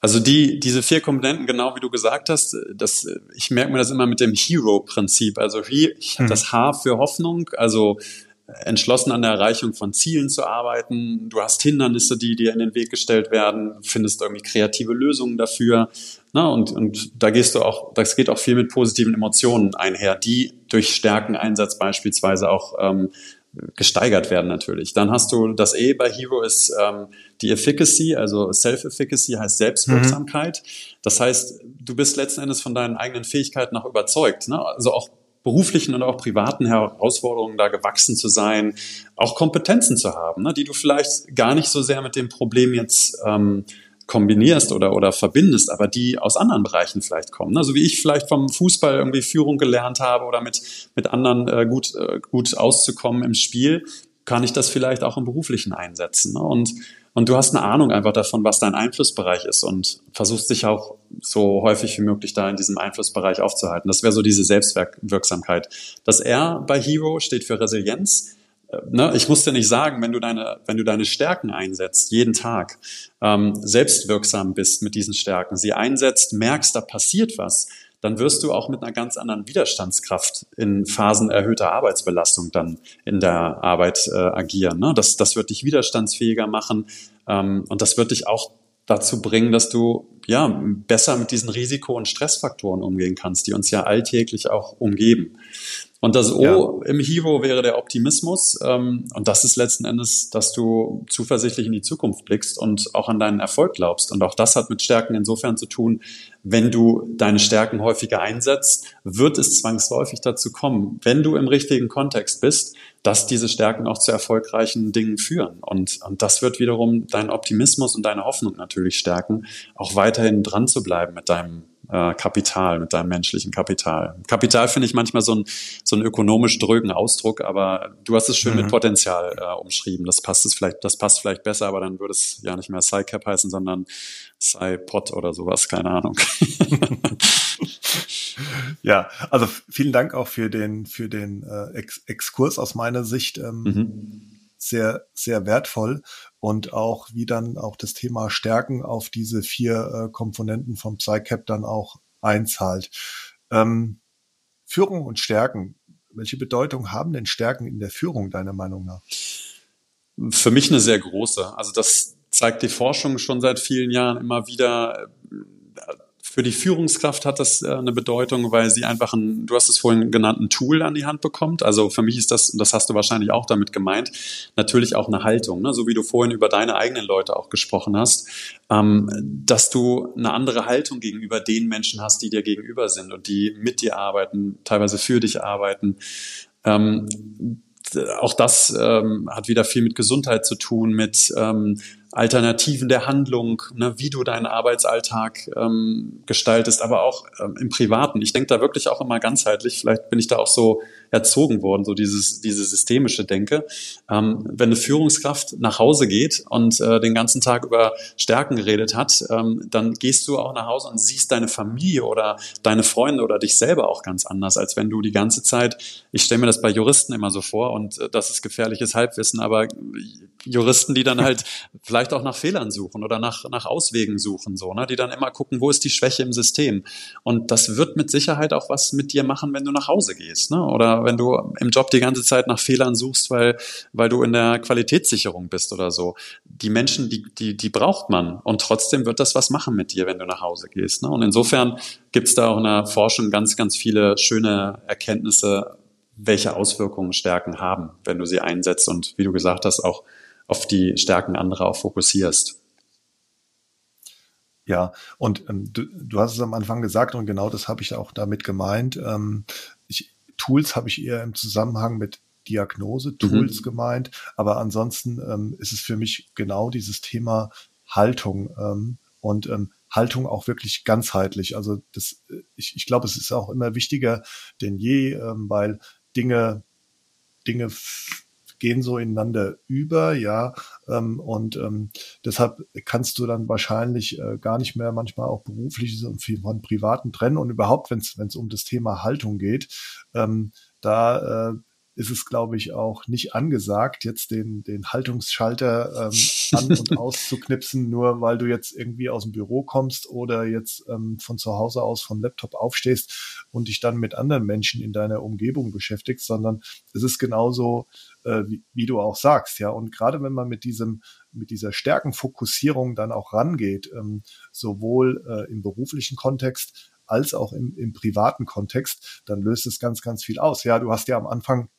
Also die, diese vier Komponenten, genau wie du gesagt hast, das, ich merke mir das immer mit dem Hero-Prinzip. Also wie, hm. das H für Hoffnung, also entschlossen an der Erreichung von Zielen zu arbeiten. Du hast Hindernisse, die dir in den Weg gestellt werden, findest irgendwie kreative Lösungen dafür. Na, und, und da gehst du auch, das geht auch viel mit positiven Emotionen einher, die durch Stärkeneinsatz beispielsweise auch ähm, gesteigert werden natürlich. Dann hast du das E bei Hero ist ähm, die Efficacy, also Self-Efficacy heißt Selbstwirksamkeit. Mhm. Das heißt, du bist letzten Endes von deinen eigenen Fähigkeiten auch überzeugt. Ne? Also auch beruflichen und auch privaten Herausforderungen da gewachsen zu sein, auch Kompetenzen zu haben, ne? die du vielleicht gar nicht so sehr mit dem Problem jetzt ähm, kombinierst oder, oder verbindest, aber die aus anderen Bereichen vielleicht kommen. Ne? So wie ich vielleicht vom Fußball irgendwie Führung gelernt habe oder mit, mit anderen äh, gut, äh, gut auszukommen im Spiel, kann ich das vielleicht auch im Beruflichen einsetzen. Ne? Und, und du hast eine Ahnung einfach davon, was dein Einflussbereich ist und versuchst dich auch so häufig wie möglich da in diesem Einflussbereich aufzuhalten. Das wäre so diese Selbstwirksamkeit. Das R bei Hero steht für Resilienz ne, ich muss dir nicht sagen, wenn du deine, wenn du deine Stärken einsetzt, jeden Tag, ähm, selbstwirksam bist mit diesen Stärken, sie einsetzt, merkst, da passiert was, dann wirst du auch mit einer ganz anderen Widerstandskraft in Phasen erhöhter Arbeitsbelastung dann in der Arbeit äh, agieren. Ne? Das, das wird dich widerstandsfähiger machen ähm, und das wird dich auch dazu bringen, dass du ja besser mit diesen Risiko- und Stressfaktoren umgehen kannst, die uns ja alltäglich auch umgeben. Und das O ja. im Hero wäre der Optimismus. Ähm, und das ist letzten Endes, dass du zuversichtlich in die Zukunft blickst und auch an deinen Erfolg glaubst. Und auch das hat mit Stärken insofern zu tun, wenn du deine Stärken häufiger einsetzt, wird es zwangsläufig dazu kommen, wenn du im richtigen Kontext bist, dass diese Stärken auch zu erfolgreichen Dingen führen. Und, und das wird wiederum deinen Optimismus und deine Hoffnung natürlich stärken, auch weiterhin dran zu bleiben mit deinem äh, Kapital, mit deinem menschlichen Kapital. Kapital finde ich manchmal so ein, so ein ökonomisch drögen Ausdruck, aber du hast es schön mhm. mit Potenzial äh, umschrieben. Das passt es vielleicht, das passt vielleicht besser, aber dann würde es ja nicht mehr SciCap heißen, sondern SciPod oder sowas, keine Ahnung. Ja, also vielen Dank auch für den, für den äh, Ex Exkurs aus meiner Sicht. Ähm, mhm. Sehr, sehr wertvoll und auch wie dann auch das Thema Stärken auf diese vier äh, Komponenten vom PsyCap dann auch einzahlt. Ähm, Führung und Stärken. Welche Bedeutung haben denn Stärken in der Führung deiner Meinung nach? Für mich eine sehr große. Also das zeigt die Forschung schon seit vielen Jahren immer wieder für die Führungskraft hat das äh, eine Bedeutung, weil sie einfach ein, du hast es vorhin genannt, ein Tool an die Hand bekommt. Also für mich ist das, das hast du wahrscheinlich auch damit gemeint, natürlich auch eine Haltung, ne? so wie du vorhin über deine eigenen Leute auch gesprochen hast, ähm, dass du eine andere Haltung gegenüber den Menschen hast, die dir gegenüber sind und die mit dir arbeiten, teilweise für dich arbeiten. Ähm, auch das ähm, hat wieder viel mit Gesundheit zu tun, mit ähm, Alternativen der Handlung, ne, wie du deinen Arbeitsalltag ähm, gestaltest, aber auch ähm, im Privaten. Ich denke da wirklich auch immer ganzheitlich. Vielleicht bin ich da auch so erzogen worden, so dieses diese systemische Denke. Ähm, wenn eine Führungskraft nach Hause geht und äh, den ganzen Tag über Stärken geredet hat, ähm, dann gehst du auch nach Hause und siehst deine Familie oder deine Freunde oder dich selber auch ganz anders, als wenn du die ganze Zeit. Ich stelle mir das bei Juristen immer so vor und äh, das ist gefährliches Halbwissen, aber Juristen, die dann halt vielleicht auch nach Fehlern suchen oder nach, nach Auswegen suchen, so, ne? die dann immer gucken, wo ist die Schwäche im System. Und das wird mit Sicherheit auch was mit dir machen, wenn du nach Hause gehst. Ne? Oder wenn du im Job die ganze Zeit nach Fehlern suchst, weil, weil du in der Qualitätssicherung bist oder so. Die Menschen, die, die, die braucht man. Und trotzdem wird das was machen mit dir, wenn du nach Hause gehst. Ne? Und insofern gibt es da auch in der Forschung ganz, ganz viele schöne Erkenntnisse, welche Auswirkungen Stärken haben, wenn du sie einsetzt und wie du gesagt hast, auch auf die Stärken anderer auch fokussierst. Ja, und ähm, du, du hast es am Anfang gesagt und genau das habe ich auch damit gemeint. Ähm, Tools habe ich eher im Zusammenhang mit Diagnose-Tools mhm. gemeint, aber ansonsten ähm, ist es für mich genau dieses Thema Haltung ähm, und ähm, Haltung auch wirklich ganzheitlich. Also das, äh, ich, ich glaube, es ist auch immer wichtiger denn je, ähm, weil Dinge Dinge gehen so ineinander über, ja, ähm, und ähm, deshalb kannst du dann wahrscheinlich äh, gar nicht mehr manchmal auch berufliches und von privaten trennen und überhaupt, wenn es um das Thema Haltung geht, ähm, da äh, ist es, glaube ich, auch nicht angesagt, jetzt den, den Haltungsschalter ähm, an- und auszuknipsen, nur weil du jetzt irgendwie aus dem Büro kommst oder jetzt ähm, von zu Hause aus vom Laptop aufstehst und dich dann mit anderen Menschen in deiner Umgebung beschäftigst, sondern es ist genauso, äh, wie, wie du auch sagst, ja. Und gerade wenn man mit diesem, mit dieser Stärkenfokussierung dann auch rangeht, ähm, sowohl äh, im beruflichen Kontext als auch im, im privaten Kontext, dann löst es ganz, ganz viel aus. Ja, du hast ja am Anfang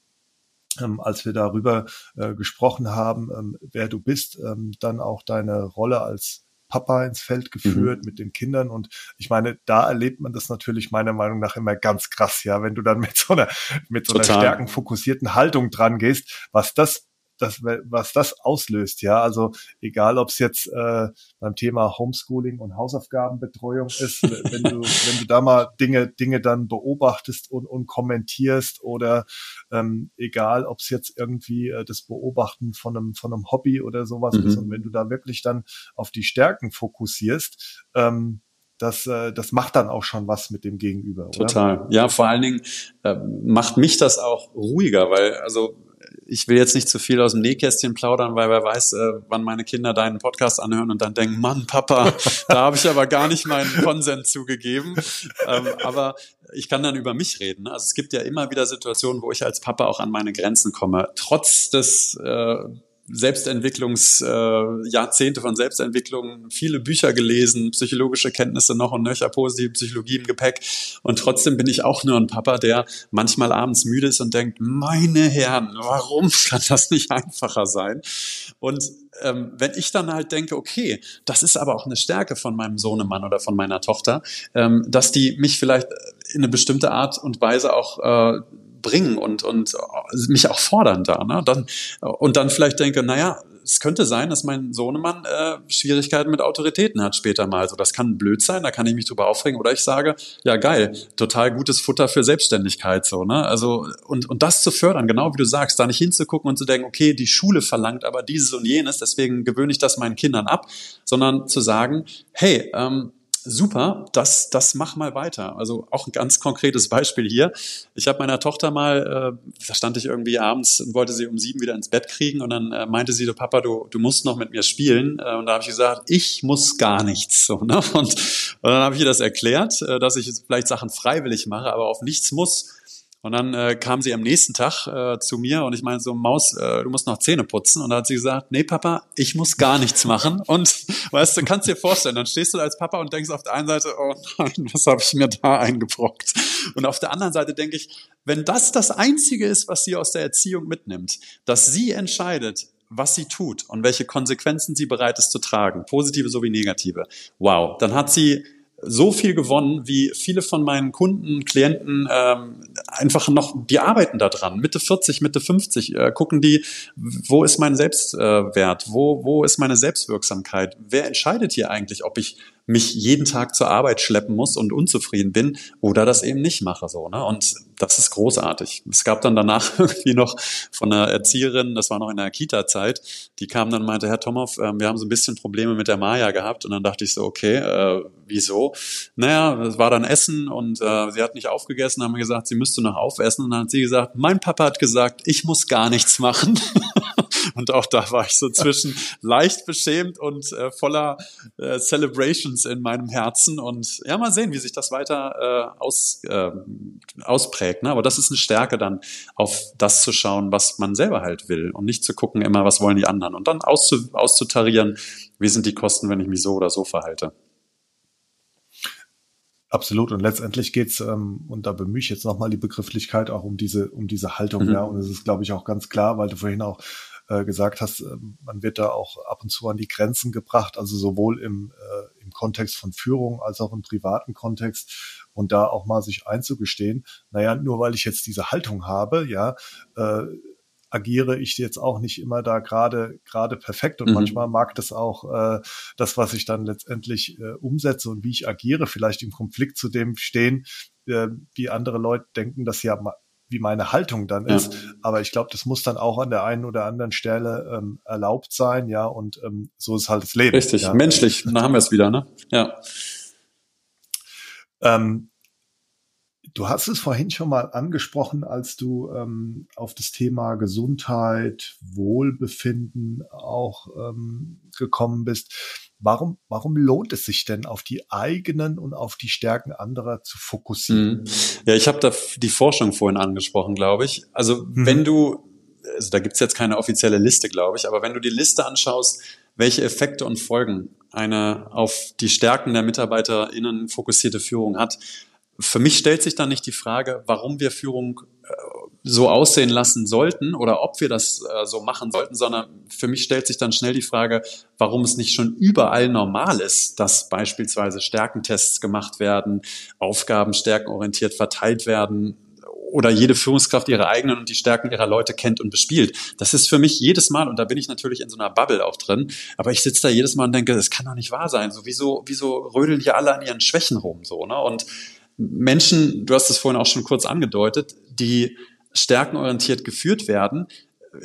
ähm, als wir darüber äh, gesprochen haben, ähm, wer du bist, ähm, dann auch deine Rolle als Papa ins Feld geführt mhm. mit den Kindern. Und ich meine, da erlebt man das natürlich meiner Meinung nach immer ganz krass, ja, wenn du dann mit so einer, mit so einer stärkenfokussierten Haltung dran gehst, was das das, was das auslöst, ja. Also egal, ob es jetzt äh, beim Thema Homeschooling und Hausaufgabenbetreuung ist, wenn du, wenn du da mal Dinge, Dinge dann beobachtest und, und kommentierst oder ähm, egal, ob es jetzt irgendwie äh, das Beobachten von einem, von einem Hobby oder sowas mhm. ist und wenn du da wirklich dann auf die Stärken fokussierst, ähm, das, äh, das macht dann auch schon was mit dem Gegenüber. Oder? Total. Ja, vor allen Dingen äh, macht mich das auch ruhiger, weil also ich will jetzt nicht zu viel aus dem Nähkästchen plaudern, weil wer weiß, äh, wann meine Kinder deinen Podcast anhören und dann denken, Mann, Papa, da habe ich aber gar nicht meinen Konsens zugegeben. Ähm, aber ich kann dann über mich reden. Ne? Also es gibt ja immer wieder Situationen, wo ich als Papa auch an meine Grenzen komme. Trotz des äh, Selbstentwicklungsjahrzehnte äh, von Selbstentwicklung, viele Bücher gelesen, psychologische Kenntnisse noch und nöcher, positive Psychologie im Gepäck. Und trotzdem bin ich auch nur ein Papa, der manchmal abends müde ist und denkt, meine Herren, warum kann das nicht einfacher sein? Und ähm, wenn ich dann halt denke, okay, das ist aber auch eine Stärke von meinem Sohnemann oder von meiner Tochter, ähm, dass die mich vielleicht in eine bestimmte Art und Weise auch äh, bringen und, und mich auch fordern da. Ne? Dann, und dann vielleicht denke, naja, es könnte sein, dass mein Sohnemann äh, Schwierigkeiten mit Autoritäten hat später mal. Also das kann blöd sein, da kann ich mich drüber aufregen. Oder ich sage, ja geil, total gutes Futter für Selbstständigkeit so. Ne? Also und und das zu fördern, genau wie du sagst, da nicht hinzugucken und zu denken, okay, die Schule verlangt aber dieses und jenes, deswegen gewöhne ich das meinen Kindern ab, sondern zu sagen, hey, ähm, super, das, das mach mal weiter. Also auch ein ganz konkretes Beispiel hier. Ich habe meiner Tochter mal, äh, da stand ich irgendwie abends und wollte sie um sieben wieder ins Bett kriegen und dann äh, meinte sie, du Papa, du, du musst noch mit mir spielen. Äh, und da habe ich gesagt, ich muss gar nichts. So, ne? und, und dann habe ich ihr das erklärt, äh, dass ich vielleicht Sachen freiwillig mache, aber auf nichts muss. Und dann äh, kam sie am nächsten Tag äh, zu mir und ich meine so, Maus, äh, du musst noch Zähne putzen. Und da hat sie gesagt, nee, Papa, ich muss gar nichts machen. Und weißt du, kannst dir vorstellen, dann stehst du als Papa und denkst auf der einen Seite, oh nein, was habe ich mir da eingebrockt? Und auf der anderen Seite denke ich, wenn das das Einzige ist, was sie aus der Erziehung mitnimmt, dass sie entscheidet, was sie tut und welche Konsequenzen sie bereit ist zu tragen, positive sowie negative. Wow, dann hat sie so viel gewonnen, wie viele von meinen Kunden, Klienten ähm, einfach noch, die arbeiten da dran, Mitte 40, Mitte 50, äh, gucken die, wo ist mein Selbstwert, äh, wo, wo ist meine Selbstwirksamkeit, wer entscheidet hier eigentlich, ob ich mich jeden Tag zur Arbeit schleppen muss und unzufrieden bin oder das eben nicht mache so. Ne? Und das ist großartig. Es gab dann danach irgendwie noch von einer Erzieherin, das war noch in der Kita-Zeit, die kam dann und meinte, Herr Tomhoff, äh, wir haben so ein bisschen Probleme mit der Maya gehabt. Und dann dachte ich so, okay, äh, wieso? Naja, es war dann Essen und äh, sie hat nicht aufgegessen, haben wir gesagt, sie müsste noch aufessen. Und dann hat sie gesagt, mein Papa hat gesagt, ich muss gar nichts machen. Und auch da war ich so zwischen leicht beschämt und äh, voller äh, Celebrations in meinem Herzen. Und ja, mal sehen, wie sich das weiter äh, aus, äh, ausprägt. Ne? Aber das ist eine Stärke, dann auf das zu schauen, was man selber halt will und nicht zu gucken immer, was wollen die anderen. Und dann auszu auszutarieren, wie sind die Kosten, wenn ich mich so oder so verhalte. Absolut. Und letztendlich geht's ähm, und da bemühe ich jetzt nochmal die Begrifflichkeit auch um diese, um diese Haltung, mhm. ja. Und es ist, glaube ich, auch ganz klar, weil du vorhin auch äh, gesagt hast, äh, man wird da auch ab und zu an die Grenzen gebracht, also sowohl im, äh, im Kontext von Führung als auch im privaten Kontext und da auch mal sich einzugestehen, naja, nur weil ich jetzt diese Haltung habe, ja, äh, agiere ich jetzt auch nicht immer da gerade gerade perfekt und mhm. manchmal mag das auch äh, das, was ich dann letztendlich äh, umsetze und wie ich agiere, vielleicht im Konflikt zu dem stehen, äh, wie andere Leute denken, dass ja wie meine Haltung dann ist. Aber ich glaube, das muss dann auch an der einen oder anderen Stelle ähm, erlaubt sein, ja, und ähm, so ist halt das Leben. Richtig, ja. menschlich, da haben wir es wieder, ne? Ja. Ähm, du hast es vorhin schon mal angesprochen, als du ähm, auf das Thema Gesundheit, Wohlbefinden auch ähm, gekommen bist Warum, warum lohnt es sich denn, auf die eigenen und auf die Stärken anderer zu fokussieren? Mhm. Ja, ich habe da die Forschung vorhin angesprochen, glaube ich. Also mhm. wenn du, also da gibt's jetzt keine offizielle Liste, glaube ich, aber wenn du die Liste anschaust, welche Effekte und Folgen eine auf die Stärken der MitarbeiterInnen fokussierte Führung hat, für mich stellt sich dann nicht die Frage, warum wir Führung äh, so aussehen lassen sollten oder ob wir das äh, so machen sollten, sondern für mich stellt sich dann schnell die Frage, warum es nicht schon überall normal ist, dass beispielsweise Stärkentests gemacht werden, Aufgaben stärkenorientiert verteilt werden oder jede Führungskraft ihre eigenen und die Stärken ihrer Leute kennt und bespielt. Das ist für mich jedes Mal, und da bin ich natürlich in so einer Bubble auch drin, aber ich sitze da jedes Mal und denke, das kann doch nicht wahr sein. So, wieso, wieso rödeln hier alle an ihren Schwächen rum? So, ne? Und Menschen, du hast es vorhin auch schon kurz angedeutet, die stärkenorientiert geführt werden.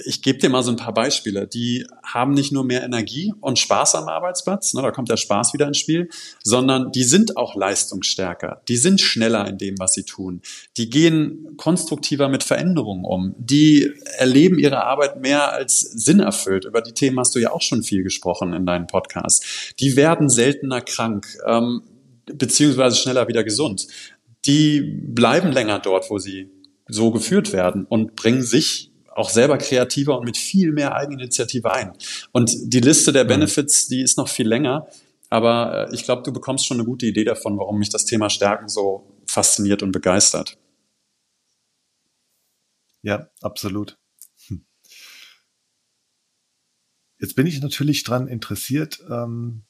Ich gebe dir mal so ein paar Beispiele. Die haben nicht nur mehr Energie und Spaß am Arbeitsplatz, ne, da kommt der Spaß wieder ins Spiel, sondern die sind auch leistungsstärker. Die sind schneller in dem, was sie tun. Die gehen konstruktiver mit Veränderungen um. Die erleben ihre Arbeit mehr als sinnerfüllt. Über die Themen hast du ja auch schon viel gesprochen in deinem Podcast. Die werden seltener krank. Ähm, beziehungsweise schneller wieder gesund. Die bleiben länger dort, wo sie so geführt werden und bringen sich auch selber kreativer und mit viel mehr Eigeninitiative ein. Und die Liste der mhm. Benefits, die ist noch viel länger. Aber äh, ich glaube, du bekommst schon eine gute Idee davon, warum mich das Thema Stärken so fasziniert und begeistert. Ja, absolut. Hm. Jetzt bin ich natürlich dran interessiert, ähm,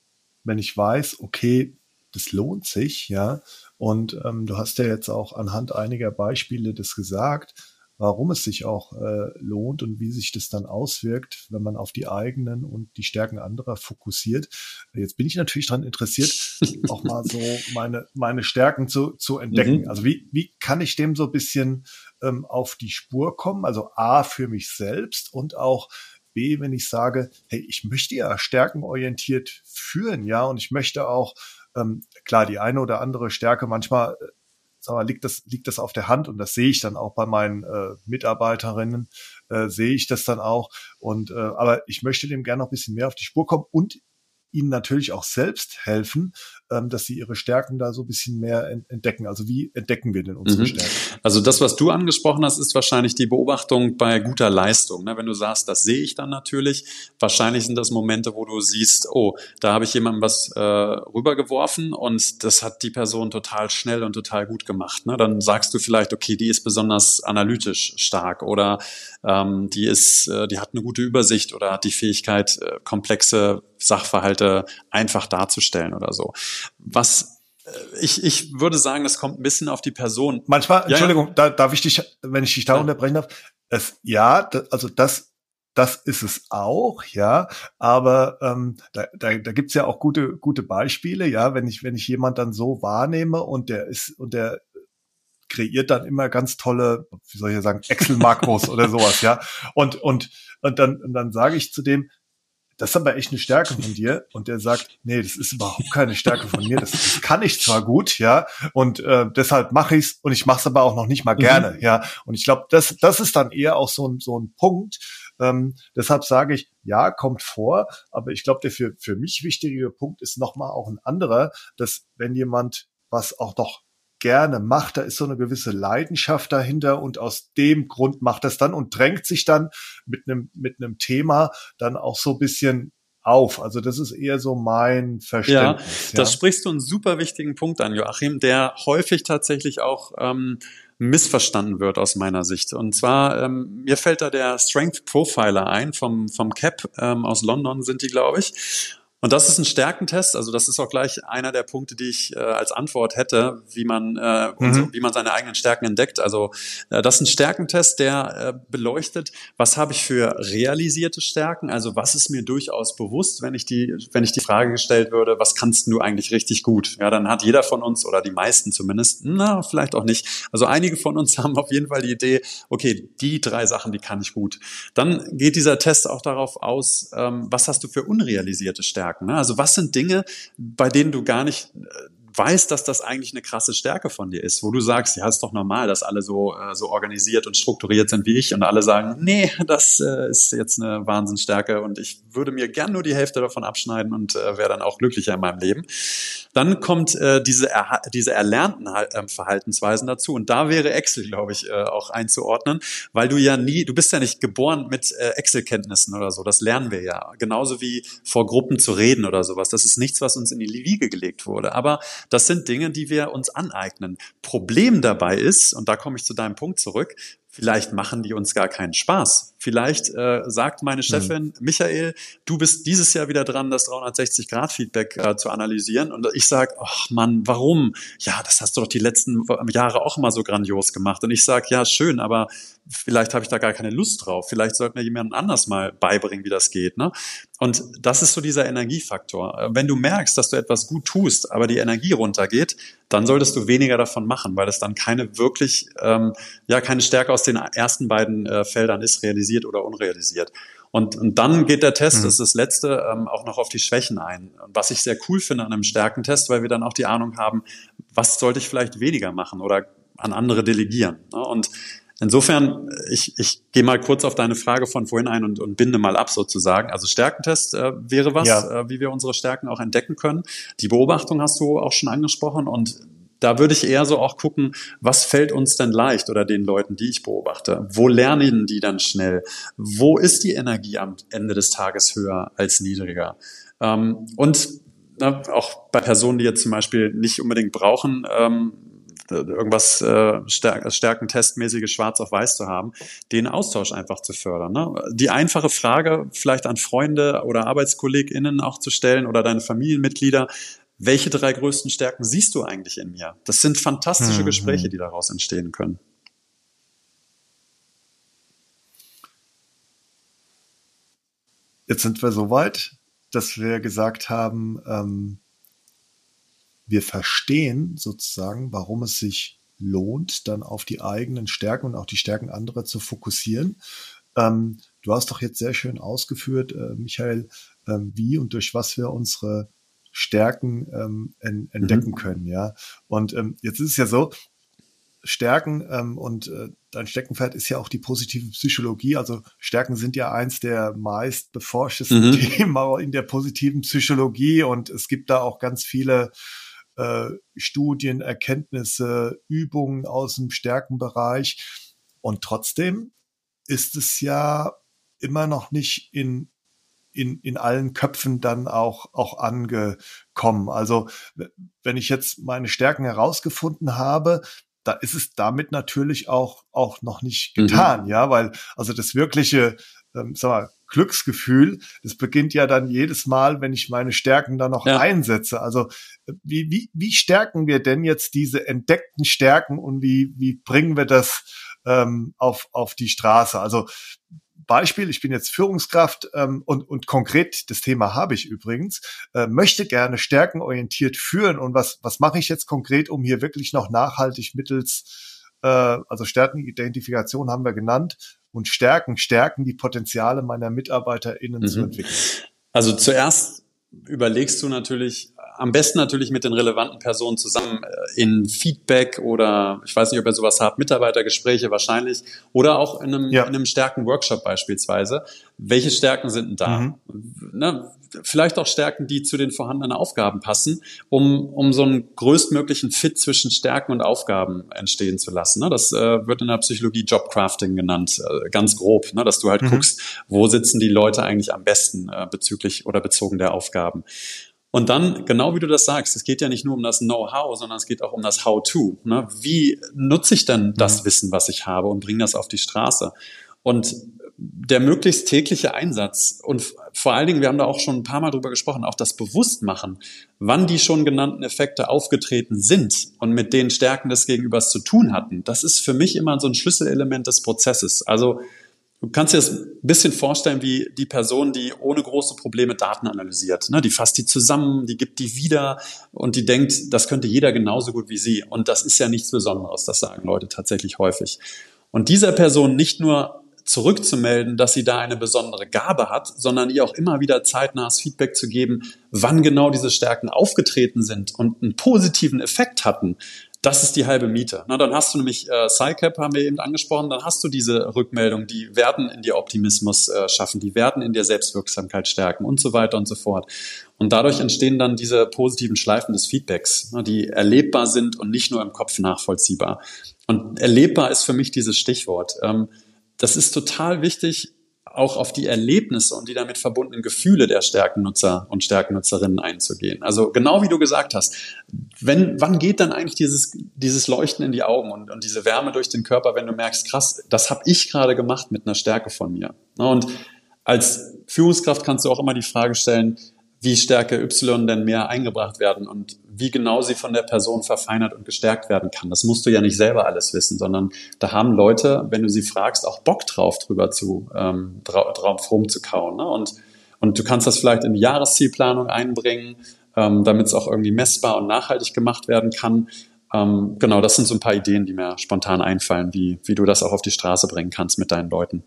wenn ich weiß, okay, das lohnt sich, ja. Und ähm, du hast ja jetzt auch anhand einiger Beispiele das gesagt, warum es sich auch äh, lohnt und wie sich das dann auswirkt, wenn man auf die eigenen und die Stärken anderer fokussiert. Jetzt bin ich natürlich daran interessiert, auch mal so meine, meine Stärken zu, zu entdecken. Mhm. Also wie, wie kann ich dem so ein bisschen ähm, auf die Spur kommen? Also A für mich selbst und auch B, wenn ich sage, hey, ich möchte ja stärkenorientiert führen, ja, und ich möchte auch ähm, klar, die eine oder andere Stärke manchmal äh, sag mal, liegt das, liegt das auf der Hand und das sehe ich dann auch bei meinen äh, Mitarbeiterinnen, äh, sehe ich das dann auch. Und äh, aber ich möchte dem gerne noch ein bisschen mehr auf die Spur kommen und ihnen natürlich auch selbst helfen, ähm, dass sie ihre Stärken da so ein bisschen mehr entdecken. Also wie entdecken wir denn unsere mhm. Stärken? Also das, was du angesprochen hast, ist wahrscheinlich die Beobachtung bei guter Leistung. Ne? Wenn du sagst, das sehe ich dann natürlich, wahrscheinlich sind das Momente, wo du siehst, oh, da habe ich jemandem was äh, rübergeworfen und das hat die Person total schnell und total gut gemacht. Ne? Dann sagst du vielleicht, okay, die ist besonders analytisch stark oder ähm, die ist, äh, die hat eine gute Übersicht oder hat die Fähigkeit, äh, komplexe Sachverhalte einfach darzustellen oder so. Was äh, ich, ich würde sagen, das kommt ein bisschen auf die Person. Manchmal, Entschuldigung, ja. Da, darf ich dich, wenn ich dich da ja. unterbrechen darf, es, ja, also das, das ist es auch, ja, aber ähm, da, da, da gibt ja auch gute, gute Beispiele, ja, wenn ich, wenn ich jemand dann so wahrnehme und der ist, und der kreiert dann immer ganz tolle, wie soll ich sagen, Excel-Makros oder sowas, ja. Und, und, und dann, und dann sage ich zu dem, das ist aber echt eine Stärke von dir. Und der sagt, nee, das ist überhaupt keine Stärke von mir. Das, das kann ich zwar gut, ja, und äh, deshalb mache ich's und ich mache es aber auch noch nicht mal gerne, mhm. ja. Und ich glaube, das, das ist dann eher auch so ein, so ein Punkt. Ähm, deshalb sage ich, ja, kommt vor, aber ich glaube, der für, für mich wichtige Punkt ist nochmal auch ein anderer, dass wenn jemand was auch doch gerne macht. Da ist so eine gewisse Leidenschaft dahinter und aus dem Grund macht es dann und drängt sich dann mit einem, mit einem Thema dann auch so ein bisschen auf. Also das ist eher so mein Verständnis. Ja, das ja. sprichst du einen super wichtigen Punkt an, Joachim, der häufig tatsächlich auch ähm, missverstanden wird aus meiner Sicht. Und zwar, ähm, mir fällt da der Strength Profiler ein vom, vom CAP ähm, aus London sind die, glaube ich. Und das ist ein Stärkentest. Also das ist auch gleich einer der Punkte, die ich äh, als Antwort hätte, wie man, äh, mhm. wie man seine eigenen Stärken entdeckt. Also äh, das ist ein Stärkentest, der äh, beleuchtet, was habe ich für realisierte Stärken. Also was ist mir durchaus bewusst, wenn ich die, wenn ich die Frage gestellt würde, was kannst du eigentlich richtig gut? Ja, dann hat jeder von uns oder die meisten zumindest, na vielleicht auch nicht. Also einige von uns haben auf jeden Fall die Idee, okay, die drei Sachen, die kann ich gut. Dann geht dieser Test auch darauf aus, ähm, was hast du für unrealisierte Stärken? Stärken. Ne? Also was sind Dinge, bei denen du gar nicht äh, weißt, dass das eigentlich eine krasse Stärke von dir ist, wo du sagst, ja, ist doch normal, dass alle so, äh, so organisiert und strukturiert sind wie ich und alle sagen, nee, das äh, ist jetzt eine Wahnsinnsstärke und ich würde mir gern nur die Hälfte davon abschneiden und äh, wäre dann auch glücklicher in meinem Leben. Dann kommt äh, diese, er diese erlernten äh, Verhaltensweisen dazu und da wäre Excel, glaube ich, äh, auch einzuordnen, weil du ja nie, du bist ja nicht geboren mit äh, Excel-Kenntnissen oder so, das lernen wir ja. Genauso wie vor Gruppen zu reden oder sowas. Das ist nichts, was uns in die Wiege gelegt wurde. Aber das sind Dinge, die wir uns aneignen. Problem dabei ist, und da komme ich zu deinem Punkt zurück, vielleicht machen die uns gar keinen Spaß. Vielleicht äh, sagt meine Chefin, mhm. Michael, du bist dieses Jahr wieder dran, das 360-Grad-Feedback äh, zu analysieren. Und ich sage, ach Mann, warum? Ja, das hast du doch die letzten Jahre auch immer so grandios gemacht. Und ich sage, ja, schön, aber vielleicht habe ich da gar keine Lust drauf. Vielleicht sollten wir jemandem anders mal beibringen, wie das geht. Ne? Und das ist so dieser Energiefaktor. Wenn du merkst, dass du etwas gut tust, aber die Energie runtergeht, dann solltest du weniger davon machen, weil es dann keine wirklich, ähm, ja, keine Stärke aus den ersten beiden äh, Feldern ist, realisiert realisiert oder unrealisiert. Und, und dann geht der Test, mhm. das ist das letzte, ähm, auch noch auf die Schwächen ein. Was ich sehr cool finde an einem Stärkentest, weil wir dann auch die Ahnung haben, was sollte ich vielleicht weniger machen oder an andere delegieren. Ne? Und insofern, ich, ich gehe mal kurz auf deine Frage von vorhin ein und, und binde mal ab sozusagen. Also Stärkentest äh, wäre was, ja. äh, wie wir unsere Stärken auch entdecken können. Die Beobachtung hast du auch schon angesprochen und da würde ich eher so auch gucken, was fällt uns denn leicht oder den Leuten, die ich beobachte? Wo lernen die dann schnell? Wo ist die Energie am Ende des Tages höher als niedriger? Ähm, und na, auch bei Personen, die jetzt zum Beispiel nicht unbedingt brauchen, ähm, irgendwas äh, stärken testmäßiges Schwarz auf Weiß zu haben, den Austausch einfach zu fördern. Ne? Die einfache Frage vielleicht an Freunde oder ArbeitskollegInnen auch zu stellen oder deine Familienmitglieder, welche drei größten Stärken siehst du eigentlich in mir? Das sind fantastische mhm. Gespräche, die daraus entstehen können. Jetzt sind wir so weit, dass wir gesagt haben, ähm, wir verstehen sozusagen, warum es sich lohnt, dann auf die eigenen Stärken und auch die Stärken anderer zu fokussieren. Ähm, du hast doch jetzt sehr schön ausgeführt, äh, Michael, äh, wie und durch was wir unsere Stärken ähm, entdecken mhm. können, ja. Und ähm, jetzt ist es ja so, Stärken ähm, und äh, dein Steckenpferd ist ja auch die positive Psychologie. Also Stärken sind ja eins der meist beforschtesten mhm. Themen in der positiven Psychologie und es gibt da auch ganz viele äh, Studien, Erkenntnisse, Übungen aus dem Stärkenbereich. Und trotzdem ist es ja immer noch nicht in in, in allen Köpfen dann auch, auch angekommen. Also wenn ich jetzt meine Stärken herausgefunden habe, da ist es damit natürlich auch, auch noch nicht mhm. getan, mhm. ja, weil also das wirkliche, ähm, sag mal, Glücksgefühl, das beginnt ja dann jedes Mal, wenn ich meine Stärken dann noch ja. einsetze. Also wie, wie, wie stärken wir denn jetzt diese entdeckten Stärken und wie, wie bringen wir das ähm, auf, auf die Straße? Also Beispiel, ich bin jetzt Führungskraft ähm, und, und konkret, das Thema habe ich übrigens, äh, möchte gerne stärkenorientiert führen. Und was, was mache ich jetzt konkret, um hier wirklich noch nachhaltig mittels, äh, also Stärkenidentifikation haben wir genannt, und Stärken, Stärken die Potenziale meiner MitarbeiterInnen mhm. zu entwickeln? Also zuerst überlegst du natürlich, am besten natürlich mit den relevanten Personen zusammen äh, in Feedback oder ich weiß nicht, ob ihr sowas habt, Mitarbeitergespräche wahrscheinlich oder auch in einem, ja. in einem Stärken-Workshop beispielsweise. Welche Stärken sind denn da? Mhm. Ne, vielleicht auch Stärken, die zu den vorhandenen Aufgaben passen, um, um so einen größtmöglichen Fit zwischen Stärken und Aufgaben entstehen zu lassen. Ne? Das äh, wird in der Psychologie Jobcrafting genannt, äh, ganz grob, ne? dass du halt mhm. guckst, wo sitzen die Leute eigentlich am besten äh, bezüglich oder bezogen der Aufgaben. Und dann, genau wie du das sagst, es geht ja nicht nur um das Know-how, sondern es geht auch um das How-to. Ne? Wie nutze ich denn das mhm. Wissen, was ich habe und bringe das auf die Straße? Und der möglichst tägliche Einsatz und vor allen Dingen, wir haben da auch schon ein paar Mal drüber gesprochen, auch das Bewusstmachen, wann die schon genannten Effekte aufgetreten sind und mit den Stärken des Gegenübers zu tun hatten, das ist für mich immer so ein Schlüsselelement des Prozesses. Also Du kannst dir das ein bisschen vorstellen wie die Person, die ohne große Probleme Daten analysiert. Ne? Die fasst die zusammen, die gibt die wieder und die denkt, das könnte jeder genauso gut wie sie. Und das ist ja nichts Besonderes, das sagen Leute tatsächlich häufig. Und dieser Person nicht nur zurückzumelden, dass sie da eine besondere Gabe hat, sondern ihr auch immer wieder zeitnahes Feedback zu geben, wann genau diese Stärken aufgetreten sind und einen positiven Effekt hatten, das ist die halbe Miete. Na, dann hast du nämlich äh, SciCap, haben wir eben angesprochen, dann hast du diese Rückmeldung, die werden in dir Optimismus äh, schaffen, die werden in dir Selbstwirksamkeit stärken und so weiter und so fort. Und dadurch entstehen dann diese positiven Schleifen des Feedbacks, ne, die erlebbar sind und nicht nur im Kopf nachvollziehbar. Und erlebbar ist für mich dieses Stichwort. Ähm, das ist total wichtig, auch auf die Erlebnisse und die damit verbundenen Gefühle der Stärkennutzer und Stärkennutzerinnen einzugehen. Also genau wie du gesagt hast, wenn, wann geht dann eigentlich dieses, dieses Leuchten in die Augen und, und diese Wärme durch den Körper, wenn du merkst, krass, das habe ich gerade gemacht mit einer Stärke von mir. Und als Führungskraft kannst du auch immer die Frage stellen, wie Stärke Y denn mehr eingebracht werden und wie genau sie von der Person verfeinert und gestärkt werden kann. Das musst du ja nicht selber alles wissen, sondern da haben Leute, wenn du sie fragst, auch Bock drauf, drüber zu ähm, drauf rumzukauen. Ne? Und, und du kannst das vielleicht in die Jahreszielplanung einbringen, ähm, damit es auch irgendwie messbar und nachhaltig gemacht werden kann. Ähm, genau, das sind so ein paar Ideen, die mir spontan einfallen, wie, wie du das auch auf die Straße bringen kannst mit deinen Leuten.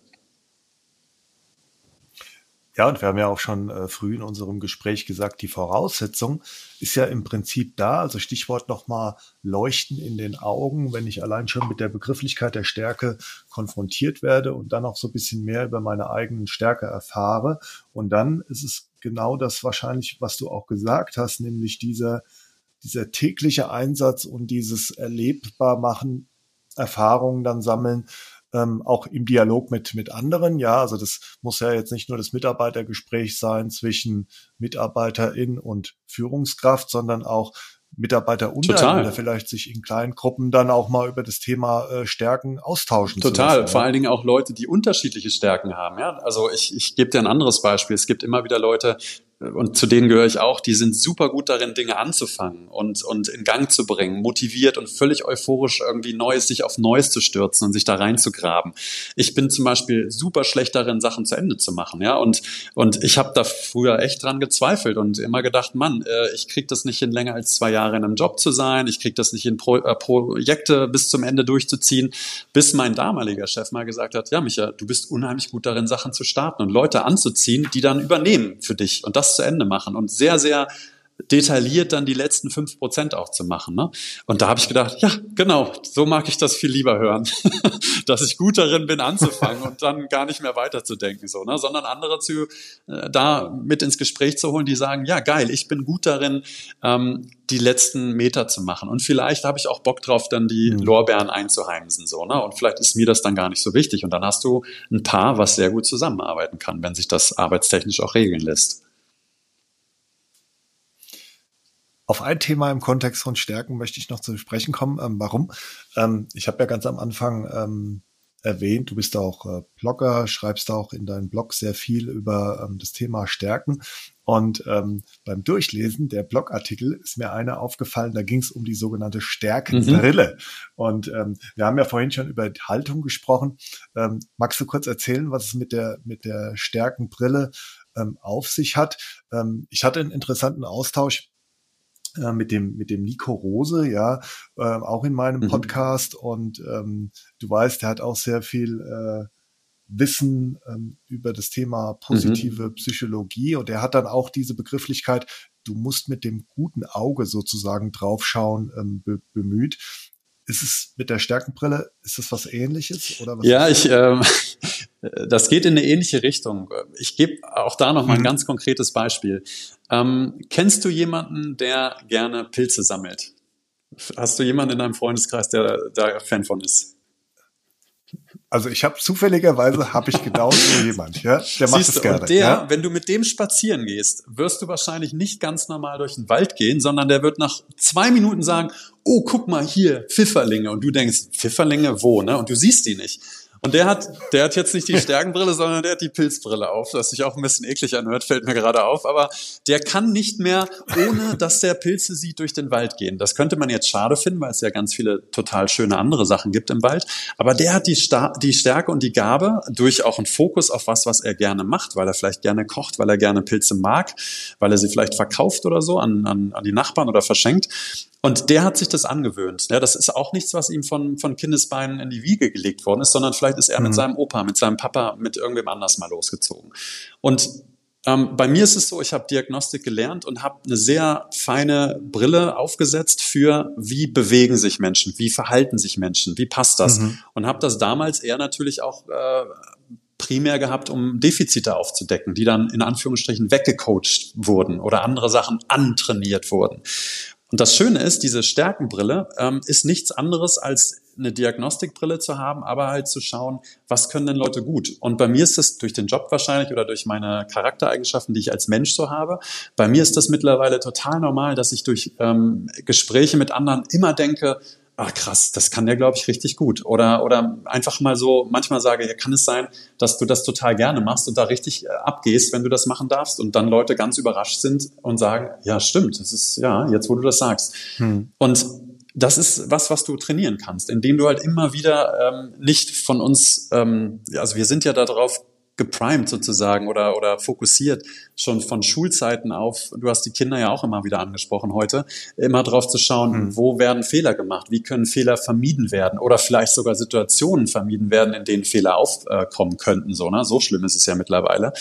Ja, und wir haben ja auch schon äh, früh in unserem Gespräch gesagt, die Voraussetzung ist ja im Prinzip da. Also Stichwort nochmal Leuchten in den Augen, wenn ich allein schon mit der Begrifflichkeit der Stärke konfrontiert werde und dann auch so ein bisschen mehr über meine eigenen Stärke erfahre. Und dann ist es genau das wahrscheinlich, was du auch gesagt hast, nämlich dieser, dieser tägliche Einsatz und dieses erlebbar machen, Erfahrungen dann sammeln, ähm, auch im Dialog mit, mit anderen. Ja, also das muss ja jetzt nicht nur das Mitarbeitergespräch sein zwischen Mitarbeiterin und Führungskraft, sondern auch Mitarbeiter untereinander vielleicht sich in kleinen Gruppen dann auch mal über das Thema äh, Stärken austauschen. Total, lassen, vor allen Dingen auch Leute, die unterschiedliche Stärken haben. Ja, also ich, ich gebe dir ein anderes Beispiel. Es gibt immer wieder Leute, und zu denen gehöre ich auch, die sind super gut darin, Dinge anzufangen und, und in Gang zu bringen, motiviert und völlig euphorisch irgendwie Neues, sich auf Neues zu stürzen und sich da reinzugraben. Ich bin zum Beispiel super schlecht darin, Sachen zu Ende zu machen, ja, und, und ich habe da früher echt dran gezweifelt und immer gedacht, Mann, äh, ich krieg das nicht hin, länger als zwei Jahre in einem Job zu sein, ich krieg das nicht hin, Pro, äh, Projekte bis zum Ende durchzuziehen, bis mein damaliger Chef mal gesagt hat, ja, Micha, du bist unheimlich gut darin, Sachen zu starten und Leute anzuziehen, die dann übernehmen für dich und das zu Ende machen und sehr, sehr detailliert dann die letzten fünf Prozent auch zu machen. Ne? Und da habe ich gedacht, ja, genau, so mag ich das viel lieber hören, dass ich gut darin bin, anzufangen und dann gar nicht mehr weiterzudenken, so, ne? sondern andere zu äh, da mit ins Gespräch zu holen, die sagen, ja, geil, ich bin gut darin, ähm, die letzten Meter zu machen. Und vielleicht habe ich auch Bock drauf, dann die mhm. Lorbeeren einzuheimsen, so, ne? Und vielleicht ist mir das dann gar nicht so wichtig. Und dann hast du ein Paar, was sehr gut zusammenarbeiten kann, wenn sich das arbeitstechnisch auch regeln lässt. Auf ein Thema im Kontext von Stärken möchte ich noch zu sprechen kommen. Ähm, warum? Ähm, ich habe ja ganz am Anfang ähm, erwähnt, du bist auch äh, Blogger, schreibst auch in deinem Blog sehr viel über ähm, das Thema Stärken. Und ähm, beim Durchlesen der Blogartikel ist mir einer aufgefallen, da ging es um die sogenannte Stärkenbrille. Mhm. Und ähm, wir haben ja vorhin schon über Haltung gesprochen. Magst du kurz erzählen, was es mit der, mit der Stärkenbrille auf sich hat? Ich hatte einen interessanten Austausch äh, mit dem mit dem Nico Rose, ja, äh, auch in meinem mhm. Podcast und ähm, du weißt, der hat auch sehr viel äh, Wissen ähm, über das Thema positive mhm. Psychologie und er hat dann auch diese Begrifflichkeit, du musst mit dem guten Auge sozusagen draufschauen, ähm, be bemüht. Ist es mit der Stärkenbrille, ist das was ähnliches? Oder was ja, ich, ähm, das geht in eine ähnliche Richtung. Ich gebe auch da noch mal ein mhm. ganz konkretes Beispiel. Ähm, kennst du jemanden, der gerne Pilze sammelt? Hast du jemanden in deinem Freundeskreis, der da Fan von ist? Also ich habe zufälligerweise habe ich genau so jemand, ja, der macht Siehst es gerne. Und der, ja? wenn du mit dem spazieren gehst, wirst du wahrscheinlich nicht ganz normal durch den Wald gehen, sondern der wird nach zwei Minuten sagen, oh, guck mal hier, Pfifferlinge. Und du denkst, Pfifferlinge wo, ne? Und du siehst die nicht. Und der hat, der hat jetzt nicht die Stärkenbrille, sondern der hat die Pilzbrille auf, was sich auch ein bisschen eklig anhört, fällt mir gerade auf. Aber der kann nicht mehr, ohne dass der Pilze sieht, durch den Wald gehen. Das könnte man jetzt schade finden, weil es ja ganz viele total schöne andere Sachen gibt im Wald. Aber der hat die, Sta die Stärke und die Gabe, durch auch einen Fokus auf was, was er gerne macht, weil er vielleicht gerne kocht, weil er gerne Pilze mag, weil er sie vielleicht verkauft oder so an, an, an die Nachbarn oder verschenkt, und der hat sich das angewöhnt. Ja, das ist auch nichts, was ihm von, von Kindesbeinen in die Wiege gelegt worden ist, sondern vielleicht ist er mhm. mit seinem Opa, mit seinem Papa, mit irgendwem anders mal losgezogen. Und ähm, bei mir ist es so, ich habe Diagnostik gelernt und habe eine sehr feine Brille aufgesetzt für, wie bewegen sich Menschen, wie verhalten sich Menschen, wie passt das. Mhm. Und habe das damals eher natürlich auch äh, primär gehabt, um Defizite aufzudecken, die dann in Anführungsstrichen weggecoacht wurden oder andere Sachen antrainiert wurden. Und das Schöne ist, diese Stärkenbrille ähm, ist nichts anderes als eine Diagnostikbrille zu haben, aber halt zu schauen, was können denn Leute gut? Und bei mir ist das durch den Job wahrscheinlich oder durch meine Charaktereigenschaften, die ich als Mensch so habe. Bei mir ist das mittlerweile total normal, dass ich durch ähm, Gespräche mit anderen immer denke, ah krass, das kann der, glaube ich, richtig gut. Oder, oder einfach mal so, manchmal sage, ja, kann es sein, dass du das total gerne machst und da richtig äh, abgehst, wenn du das machen darfst und dann Leute ganz überrascht sind und sagen, ja, stimmt, das ist, ja, jetzt wo du das sagst. Hm. Und das ist was, was du trainieren kannst, indem du halt immer wieder ähm, nicht von uns, ähm, also wir sind ja darauf geprimed sozusagen oder, oder fokussiert schon von Schulzeiten auf, du hast die Kinder ja auch immer wieder angesprochen heute, immer drauf zu schauen, mhm. wo werden Fehler gemacht, wie können Fehler vermieden werden oder vielleicht sogar Situationen vermieden werden, in denen Fehler aufkommen könnten, so, ne? So schlimm ist es ja mittlerweile.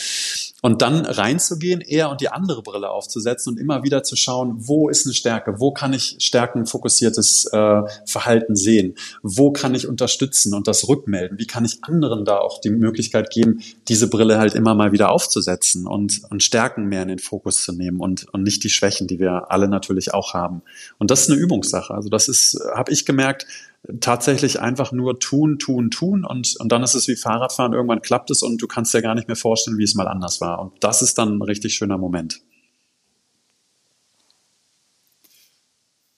Und dann reinzugehen, eher und die andere Brille aufzusetzen und immer wieder zu schauen, wo ist eine Stärke, wo kann ich stärkenfokussiertes äh, Verhalten sehen, wo kann ich unterstützen und das rückmelden, wie kann ich anderen da auch die Möglichkeit geben, diese Brille halt immer mal wieder aufzusetzen und, und Stärken mehr in den Fokus zu nehmen und, und nicht die Schwächen, die wir alle natürlich auch haben. Und das ist eine Übungssache. Also das ist, habe ich gemerkt, tatsächlich einfach nur tun, tun, tun und, und dann ist es wie Fahrradfahren, irgendwann klappt es und du kannst dir gar nicht mehr vorstellen, wie es mal anders war. Und das ist dann ein richtig schöner Moment.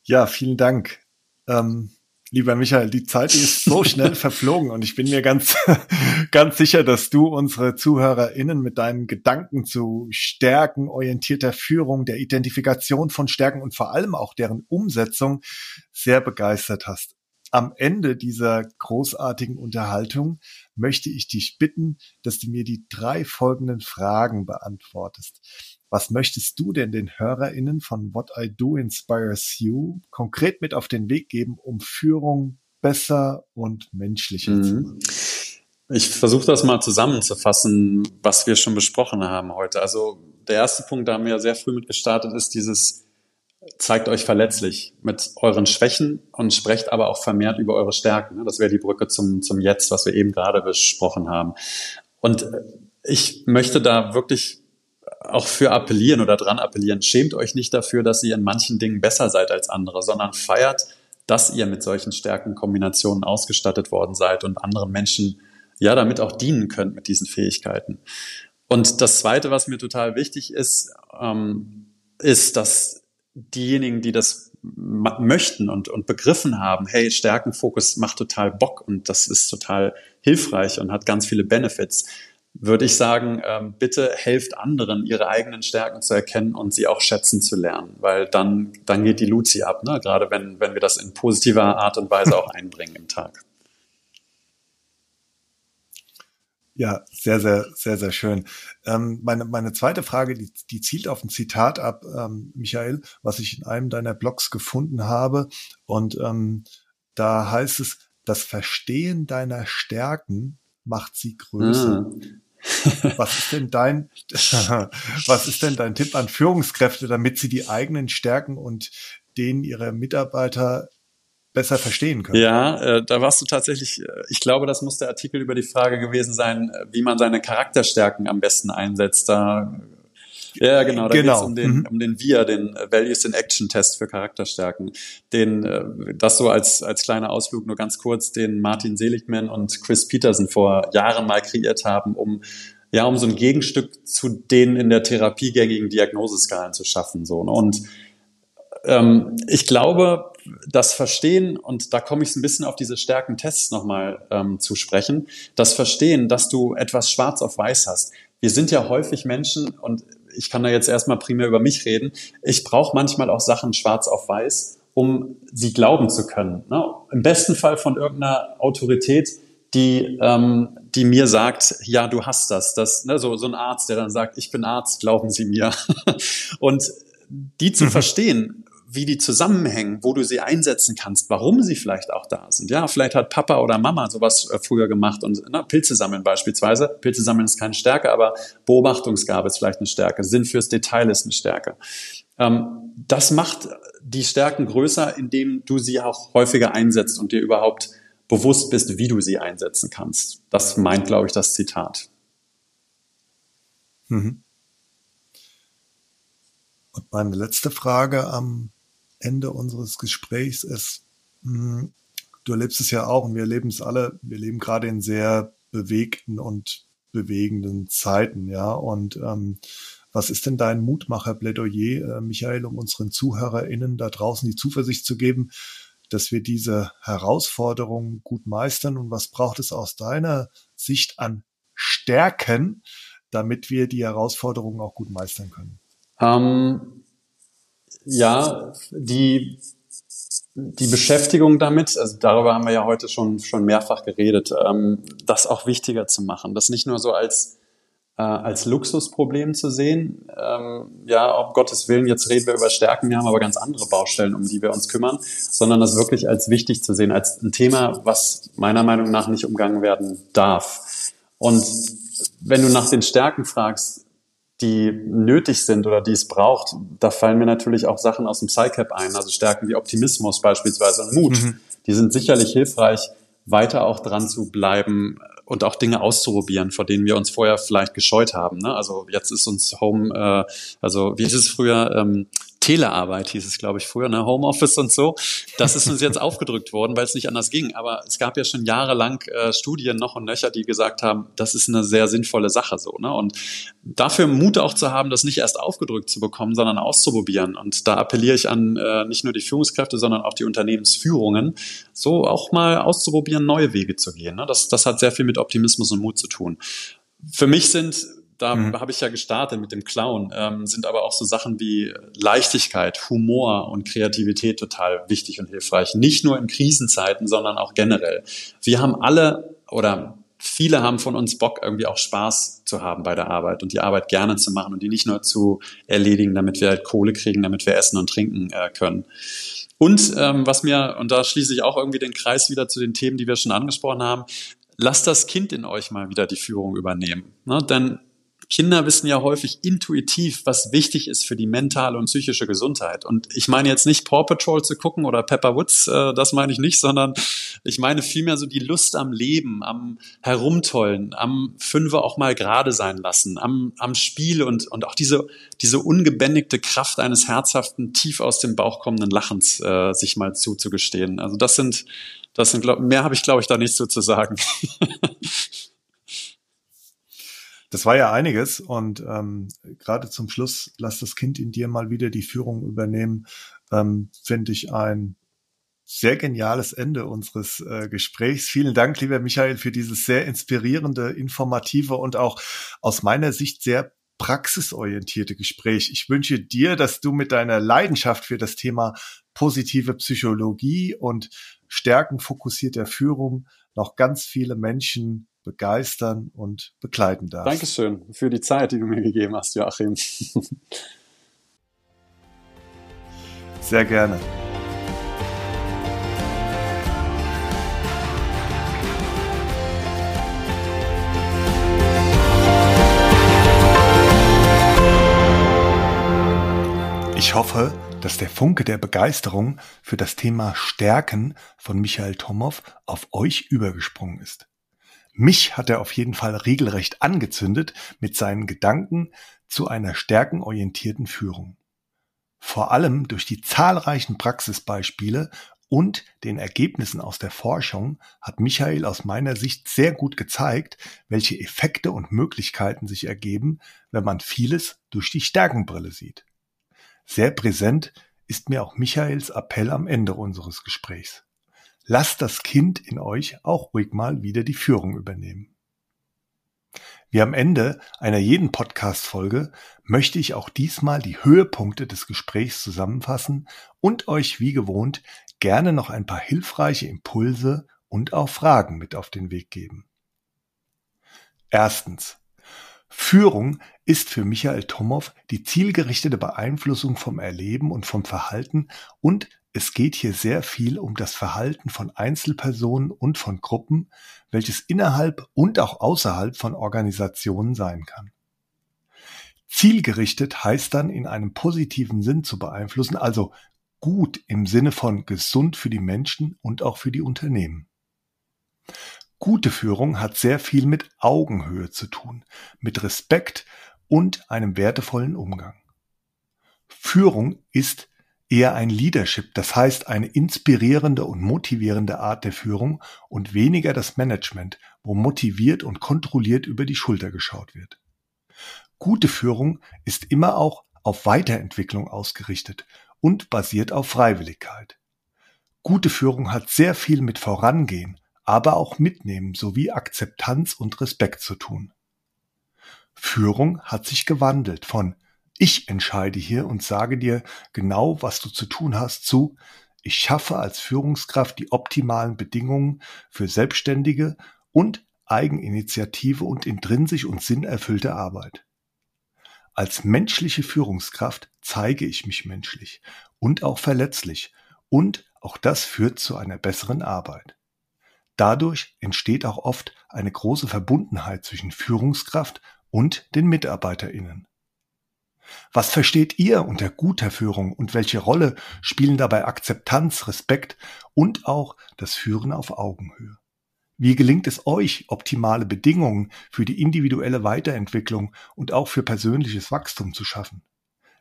Ja, vielen Dank. Ähm, lieber Michael, die Zeit ist so schnell verflogen und ich bin mir ganz, ganz sicher, dass du unsere ZuhörerInnen mit deinen Gedanken zu Stärken, orientierter Führung, der Identifikation von Stärken und vor allem auch deren Umsetzung sehr begeistert hast. Am Ende dieser großartigen Unterhaltung möchte ich dich bitten, dass du mir die drei folgenden Fragen beantwortest. Was möchtest du denn den HörerInnen von What I Do Inspires You konkret mit auf den Weg geben, um Führung besser und menschlicher mhm. zu machen? Ich versuche das mal zusammenzufassen, was wir schon besprochen haben heute. Also der erste Punkt, da haben wir ja sehr früh mit gestartet, ist dieses zeigt euch verletzlich mit euren Schwächen und sprecht aber auch vermehrt über eure Stärken. Das wäre die Brücke zum, zum Jetzt, was wir eben gerade besprochen haben. Und ich möchte da wirklich auch für appellieren oder dran appellieren. Schämt euch nicht dafür, dass ihr in manchen Dingen besser seid als andere, sondern feiert, dass ihr mit solchen Stärkenkombinationen ausgestattet worden seid und anderen Menschen ja damit auch dienen könnt mit diesen Fähigkeiten. Und das Zweite, was mir total wichtig ist, ähm, ist, dass diejenigen, die das möchten und, und begriffen haben, hey, Stärkenfokus macht total Bock und das ist total hilfreich und hat ganz viele Benefits, würde ich sagen, ähm, bitte helft anderen, ihre eigenen Stärken zu erkennen und sie auch schätzen zu lernen, weil dann, dann geht die Luzi ab, ne? gerade wenn, wenn wir das in positiver Art und Weise auch einbringen im Tag. Ja, sehr, sehr, sehr, sehr schön. Ähm, meine, meine zweite Frage, die, die zielt auf ein Zitat ab, ähm, Michael, was ich in einem deiner Blogs gefunden habe. Und ähm, da heißt es, das Verstehen deiner Stärken macht sie größer. Mhm. was ist denn dein, was ist denn dein Tipp an Führungskräfte, damit sie die eigenen Stärken und denen ihrer Mitarbeiter besser verstehen können. Ja, äh, da warst du tatsächlich, äh, ich glaube, das muss der Artikel über die Frage gewesen sein, äh, wie man seine Charakterstärken am besten einsetzt. Da ja, genau. Da genau. geht es um den, mhm. um den VIA, den Values in Action Test für Charakterstärken. Den, äh, das so als, als kleiner Ausflug nur ganz kurz, den Martin Seligman und Chris Peterson vor Jahren mal kreiert haben, um ja, um so ein Gegenstück zu den in der Therapie gängigen Diagnoseskalen zu schaffen. So, ne? Und ähm, ich glaube, das Verstehen, und da komme ich ein bisschen auf diese Stärkentests nochmal ähm, zu sprechen, das Verstehen, dass du etwas schwarz auf weiß hast. Wir sind ja häufig Menschen, und ich kann da jetzt erstmal primär über mich reden, ich brauche manchmal auch Sachen schwarz auf weiß, um sie glauben zu können. Ne? Im besten Fall von irgendeiner Autorität, die, ähm, die mir sagt, ja, du hast das. das ne, so, so ein Arzt, der dann sagt, ich bin Arzt, glauben Sie mir. und die zu mhm. verstehen, wie die zusammenhängen, wo du sie einsetzen kannst, warum sie vielleicht auch da sind. Ja, vielleicht hat Papa oder Mama sowas äh, früher gemacht und na, Pilze sammeln beispielsweise. Pilze sammeln ist keine Stärke, aber Beobachtungsgabe ist vielleicht eine Stärke. Sinn fürs Detail ist eine Stärke. Ähm, das macht die Stärken größer, indem du sie auch häufiger einsetzt und dir überhaupt bewusst bist, wie du sie einsetzen kannst. Das meint, glaube ich, das Zitat. Mhm. Und meine letzte Frage am Ende unseres Gesprächs ist, hm, du erlebst es ja auch und wir erleben es alle, wir leben gerade in sehr bewegten und bewegenden Zeiten, ja. Und ähm, was ist denn dein Mutmacher-Plädoyer, äh, Michael, um unseren ZuhörerInnen da draußen die Zuversicht zu geben, dass wir diese Herausforderungen gut meistern? Und was braucht es aus deiner Sicht an Stärken, damit wir die Herausforderungen auch gut meistern können? Ähm, ja, die, die Beschäftigung damit, also darüber haben wir ja heute schon, schon mehrfach geredet, ähm, das auch wichtiger zu machen. Das nicht nur so als, äh, als Luxusproblem zu sehen. Ähm, ja, um Gottes Willen, jetzt reden wir über Stärken, wir haben aber ganz andere Baustellen, um die wir uns kümmern, sondern das wirklich als wichtig zu sehen, als ein Thema, was meiner Meinung nach nicht umgangen werden darf. Und wenn du nach den Stärken fragst, die nötig sind oder die es braucht, da fallen mir natürlich auch Sachen aus dem PsyCap ein, also Stärken wie Optimismus beispielsweise und Mut. Mhm. Die sind sicherlich hilfreich, weiter auch dran zu bleiben und auch Dinge auszuprobieren, vor denen wir uns vorher vielleicht gescheut haben. Ne? Also jetzt ist uns Home, äh, also wie ist es früher, ähm, Telearbeit hieß es, glaube ich, früher, ne? Homeoffice und so. Das ist uns jetzt aufgedrückt worden, weil es nicht anders ging. Aber es gab ja schon jahrelang äh, Studien noch und nöcher, die gesagt haben, das ist eine sehr sinnvolle Sache so. Ne? Und dafür Mut auch zu haben, das nicht erst aufgedrückt zu bekommen, sondern auszuprobieren. Und da appelliere ich an äh, nicht nur die Führungskräfte, sondern auch die Unternehmensführungen, so auch mal auszuprobieren, neue Wege zu gehen. Ne? Das, das hat sehr viel mit Optimismus und Mut zu tun. Für mich sind da mhm. habe ich ja gestartet mit dem Clown, ähm, sind aber auch so Sachen wie Leichtigkeit, Humor und Kreativität total wichtig und hilfreich. Nicht nur in Krisenzeiten, sondern auch generell. Wir haben alle oder viele haben von uns Bock, irgendwie auch Spaß zu haben bei der Arbeit und die Arbeit gerne zu machen und die nicht nur zu erledigen, damit wir halt Kohle kriegen, damit wir essen und trinken äh, können. Und ähm, was mir, und da schließe ich auch irgendwie den Kreis wieder zu den Themen, die wir schon angesprochen haben, lasst das Kind in euch mal wieder die Führung übernehmen. Ne? Denn Kinder wissen ja häufig intuitiv, was wichtig ist für die mentale und psychische Gesundheit. Und ich meine jetzt nicht Paw Patrol zu gucken oder Pepper Woods, äh, das meine ich nicht, sondern ich meine vielmehr so die Lust am Leben, am Herumtollen, am Fünfe auch mal gerade sein lassen, am, am Spiel und, und auch diese, diese ungebändigte Kraft eines herzhaften, tief aus dem Bauch kommenden Lachens äh, sich mal zuzugestehen. Also das sind, das sind, mehr habe ich, glaube ich, da nicht so zu sagen. Das war ja einiges und ähm, gerade zum Schluss, lass das Kind in dir mal wieder die Führung übernehmen, ähm, finde ich ein sehr geniales Ende unseres äh, Gesprächs. Vielen Dank, lieber Michael, für dieses sehr inspirierende, informative und auch aus meiner Sicht sehr praxisorientierte Gespräch. Ich wünsche dir, dass du mit deiner Leidenschaft für das Thema positive Psychologie und stärkenfokussierter Führung noch ganz viele Menschen begeistern und begleiten darfst. Dankeschön für die Zeit, die du mir gegeben hast, Joachim. Sehr gerne. Ich hoffe, dass der Funke der Begeisterung für das Thema Stärken von Michael Tomow auf euch übergesprungen ist. Mich hat er auf jeden Fall regelrecht angezündet mit seinen Gedanken zu einer stärkenorientierten Führung. Vor allem durch die zahlreichen Praxisbeispiele und den Ergebnissen aus der Forschung hat Michael aus meiner Sicht sehr gut gezeigt, welche Effekte und Möglichkeiten sich ergeben, wenn man vieles durch die Stärkenbrille sieht. Sehr präsent ist mir auch Michaels Appell am Ende unseres Gesprächs. Lasst das Kind in euch auch ruhig mal wieder die Führung übernehmen. Wie am Ende einer jeden Podcast-Folge möchte ich auch diesmal die Höhepunkte des Gesprächs zusammenfassen und euch wie gewohnt gerne noch ein paar hilfreiche Impulse und auch Fragen mit auf den Weg geben. Erstens. Führung ist für Michael Tomow die zielgerichtete Beeinflussung vom Erleben und vom Verhalten und es geht hier sehr viel um das Verhalten von Einzelpersonen und von Gruppen, welches innerhalb und auch außerhalb von Organisationen sein kann. Zielgerichtet heißt dann in einem positiven Sinn zu beeinflussen, also gut im Sinne von gesund für die Menschen und auch für die Unternehmen. Gute Führung hat sehr viel mit Augenhöhe zu tun, mit Respekt und einem wertevollen Umgang. Führung ist eher ein Leadership, das heißt eine inspirierende und motivierende Art der Führung und weniger das Management, wo motiviert und kontrolliert über die Schulter geschaut wird. Gute Führung ist immer auch auf Weiterentwicklung ausgerichtet und basiert auf Freiwilligkeit. Gute Führung hat sehr viel mit Vorangehen, aber auch Mitnehmen sowie Akzeptanz und Respekt zu tun. Führung hat sich gewandelt von ich entscheide hier und sage dir genau, was du zu tun hast, zu ich schaffe als Führungskraft die optimalen Bedingungen für selbstständige und Eigeninitiative und intrinsisch und sinnerfüllte Arbeit. Als menschliche Führungskraft zeige ich mich menschlich und auch verletzlich und auch das führt zu einer besseren Arbeit. Dadurch entsteht auch oft eine große Verbundenheit zwischen Führungskraft und den Mitarbeiterinnen. Was versteht ihr unter guter Führung und welche Rolle spielen dabei Akzeptanz, Respekt und auch das Führen auf Augenhöhe? Wie gelingt es euch, optimale Bedingungen für die individuelle Weiterentwicklung und auch für persönliches Wachstum zu schaffen?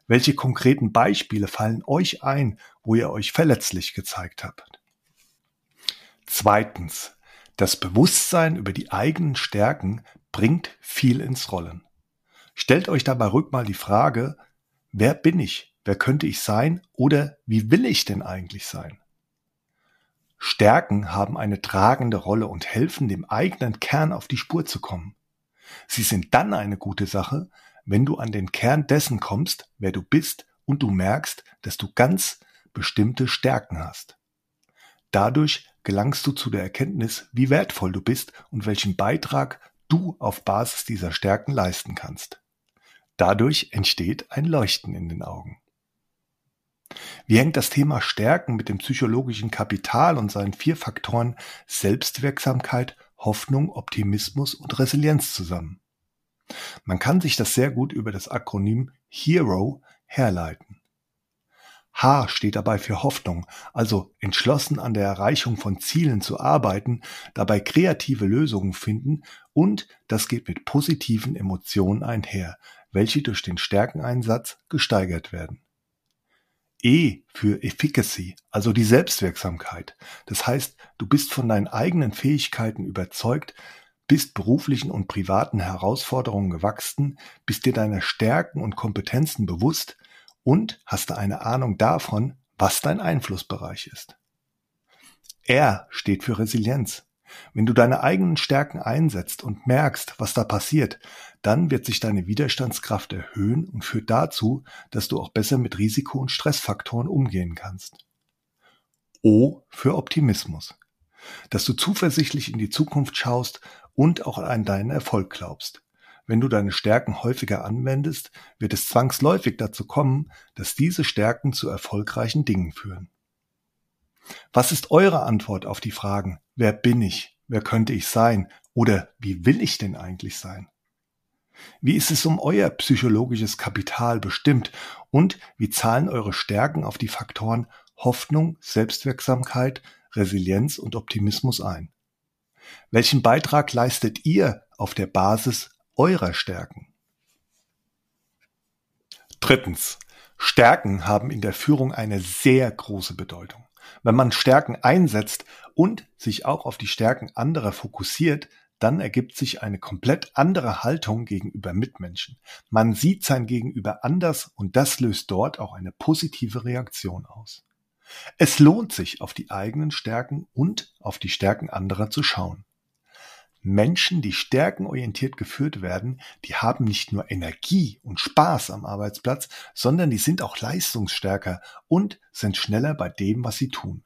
Welche konkreten Beispiele fallen euch ein, wo ihr euch verletzlich gezeigt habt? Zweitens. Das Bewusstsein über die eigenen Stärken bringt viel ins Rollen. Stellt euch dabei ruhig mal die Frage, wer bin ich? Wer könnte ich sein? Oder wie will ich denn eigentlich sein? Stärken haben eine tragende Rolle und helfen dem eigenen Kern auf die Spur zu kommen. Sie sind dann eine gute Sache, wenn du an den Kern dessen kommst, wer du bist und du merkst, dass du ganz bestimmte Stärken hast. Dadurch gelangst du zu der Erkenntnis, wie wertvoll du bist und welchen Beitrag du auf Basis dieser Stärken leisten kannst. Dadurch entsteht ein Leuchten in den Augen. Wie hängt das Thema Stärken mit dem psychologischen Kapital und seinen vier Faktoren Selbstwirksamkeit, Hoffnung, Optimismus und Resilienz zusammen? Man kann sich das sehr gut über das Akronym HERO herleiten. H steht dabei für Hoffnung, also entschlossen an der Erreichung von Zielen zu arbeiten, dabei kreative Lösungen finden und das geht mit positiven Emotionen einher, welche durch den Stärkeneinsatz gesteigert werden. E für Efficacy, also die Selbstwirksamkeit. Das heißt, du bist von deinen eigenen Fähigkeiten überzeugt, bist beruflichen und privaten Herausforderungen gewachsen, bist dir deiner Stärken und Kompetenzen bewusst und hast du eine Ahnung davon, was dein Einflussbereich ist. R steht für Resilienz. Wenn du deine eigenen Stärken einsetzt und merkst, was da passiert, dann wird sich deine Widerstandskraft erhöhen und führt dazu, dass du auch besser mit Risiko- und Stressfaktoren umgehen kannst. O für Optimismus. Dass du zuversichtlich in die Zukunft schaust und auch an deinen Erfolg glaubst. Wenn du deine Stärken häufiger anwendest, wird es zwangsläufig dazu kommen, dass diese Stärken zu erfolgreichen Dingen führen. Was ist eure Antwort auf die Fragen, wer bin ich, wer könnte ich sein oder wie will ich denn eigentlich sein? Wie ist es um euer psychologisches Kapital bestimmt und wie zahlen eure Stärken auf die Faktoren Hoffnung, Selbstwirksamkeit, Resilienz und Optimismus ein? Welchen Beitrag leistet ihr auf der Basis eurer Stärken? Drittens. Stärken haben in der Führung eine sehr große Bedeutung. Wenn man Stärken einsetzt und sich auch auf die Stärken anderer fokussiert, dann ergibt sich eine komplett andere Haltung gegenüber Mitmenschen. Man sieht sein Gegenüber anders und das löst dort auch eine positive Reaktion aus. Es lohnt sich, auf die eigenen Stärken und auf die Stärken anderer zu schauen. Menschen, die stärkenorientiert geführt werden, die haben nicht nur Energie und Spaß am Arbeitsplatz, sondern die sind auch leistungsstärker und sind schneller bei dem, was sie tun.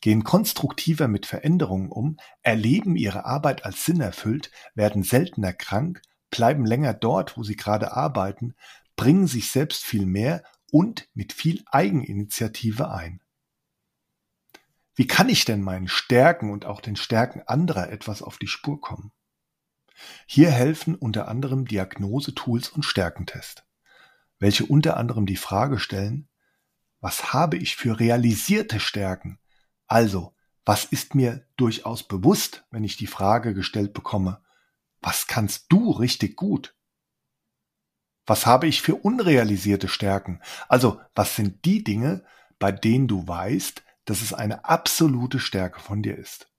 Gehen konstruktiver mit Veränderungen um, erleben ihre Arbeit als Sinn erfüllt, werden seltener krank, bleiben länger dort, wo sie gerade arbeiten, bringen sich selbst viel mehr und mit viel Eigeninitiative ein. Wie kann ich denn meinen Stärken und auch den Stärken anderer etwas auf die Spur kommen? Hier helfen unter anderem Diagnosetools und Stärkentest, welche unter anderem die Frage stellen, was habe ich für realisierte Stärken? Also, was ist mir durchaus bewusst, wenn ich die Frage gestellt bekomme, was kannst du richtig gut? Was habe ich für unrealisierte Stärken? Also, was sind die Dinge, bei denen du weißt, dass es eine absolute Stärke von dir ist.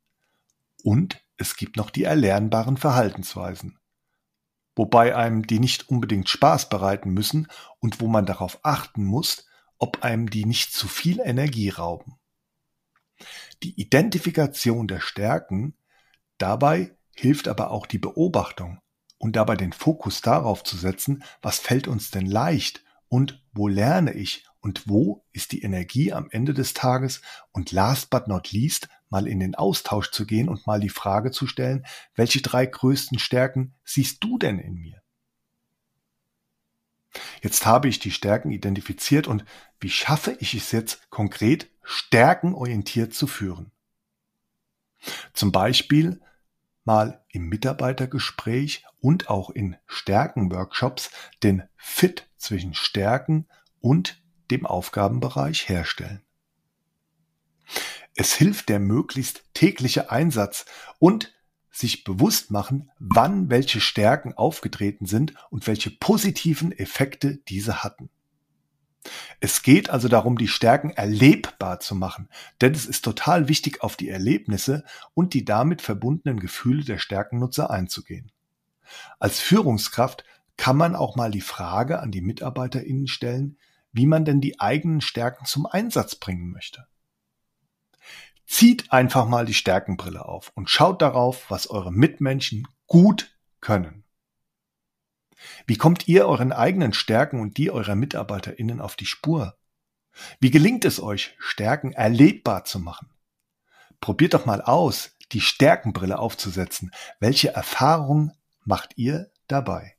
Und es gibt noch die erlernbaren Verhaltensweisen, wobei einem die nicht unbedingt Spaß bereiten müssen und wo man darauf achten muss, ob einem die nicht zu viel Energie rauben. Die Identifikation der Stärken, dabei hilft aber auch die Beobachtung und dabei den Fokus darauf zu setzen, was fällt uns denn leicht und wo lerne ich und wo ist die Energie am Ende des Tages und last but not least mal in den Austausch zu gehen und mal die Frage zu stellen, welche drei größten Stärken siehst du denn in mir? Jetzt habe ich die Stärken identifiziert und wie schaffe ich es jetzt konkret, stärkenorientiert zu führen? Zum Beispiel mal im Mitarbeitergespräch und auch in Stärkenworkshops den Fit zwischen Stärken und dem Aufgabenbereich herstellen. Es hilft der möglichst tägliche Einsatz und sich bewusst machen, wann welche Stärken aufgetreten sind und welche positiven Effekte diese hatten. Es geht also darum, die Stärken erlebbar zu machen, denn es ist total wichtig, auf die Erlebnisse und die damit verbundenen Gefühle der Stärkennutzer einzugehen. Als Führungskraft kann man auch mal die Frage an die MitarbeiterInnen stellen, wie man denn die eigenen Stärken zum Einsatz bringen möchte. Zieht einfach mal die Stärkenbrille auf und schaut darauf, was eure Mitmenschen gut können. Wie kommt ihr euren eigenen Stärken und die eurer MitarbeiterInnen auf die Spur? Wie gelingt es euch, Stärken erlebbar zu machen? Probiert doch mal aus, die Stärkenbrille aufzusetzen. Welche Erfahrungen macht ihr dabei?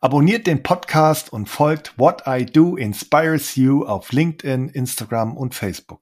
Abonniert den Podcast und folgt What I Do Inspires You auf LinkedIn, Instagram und Facebook.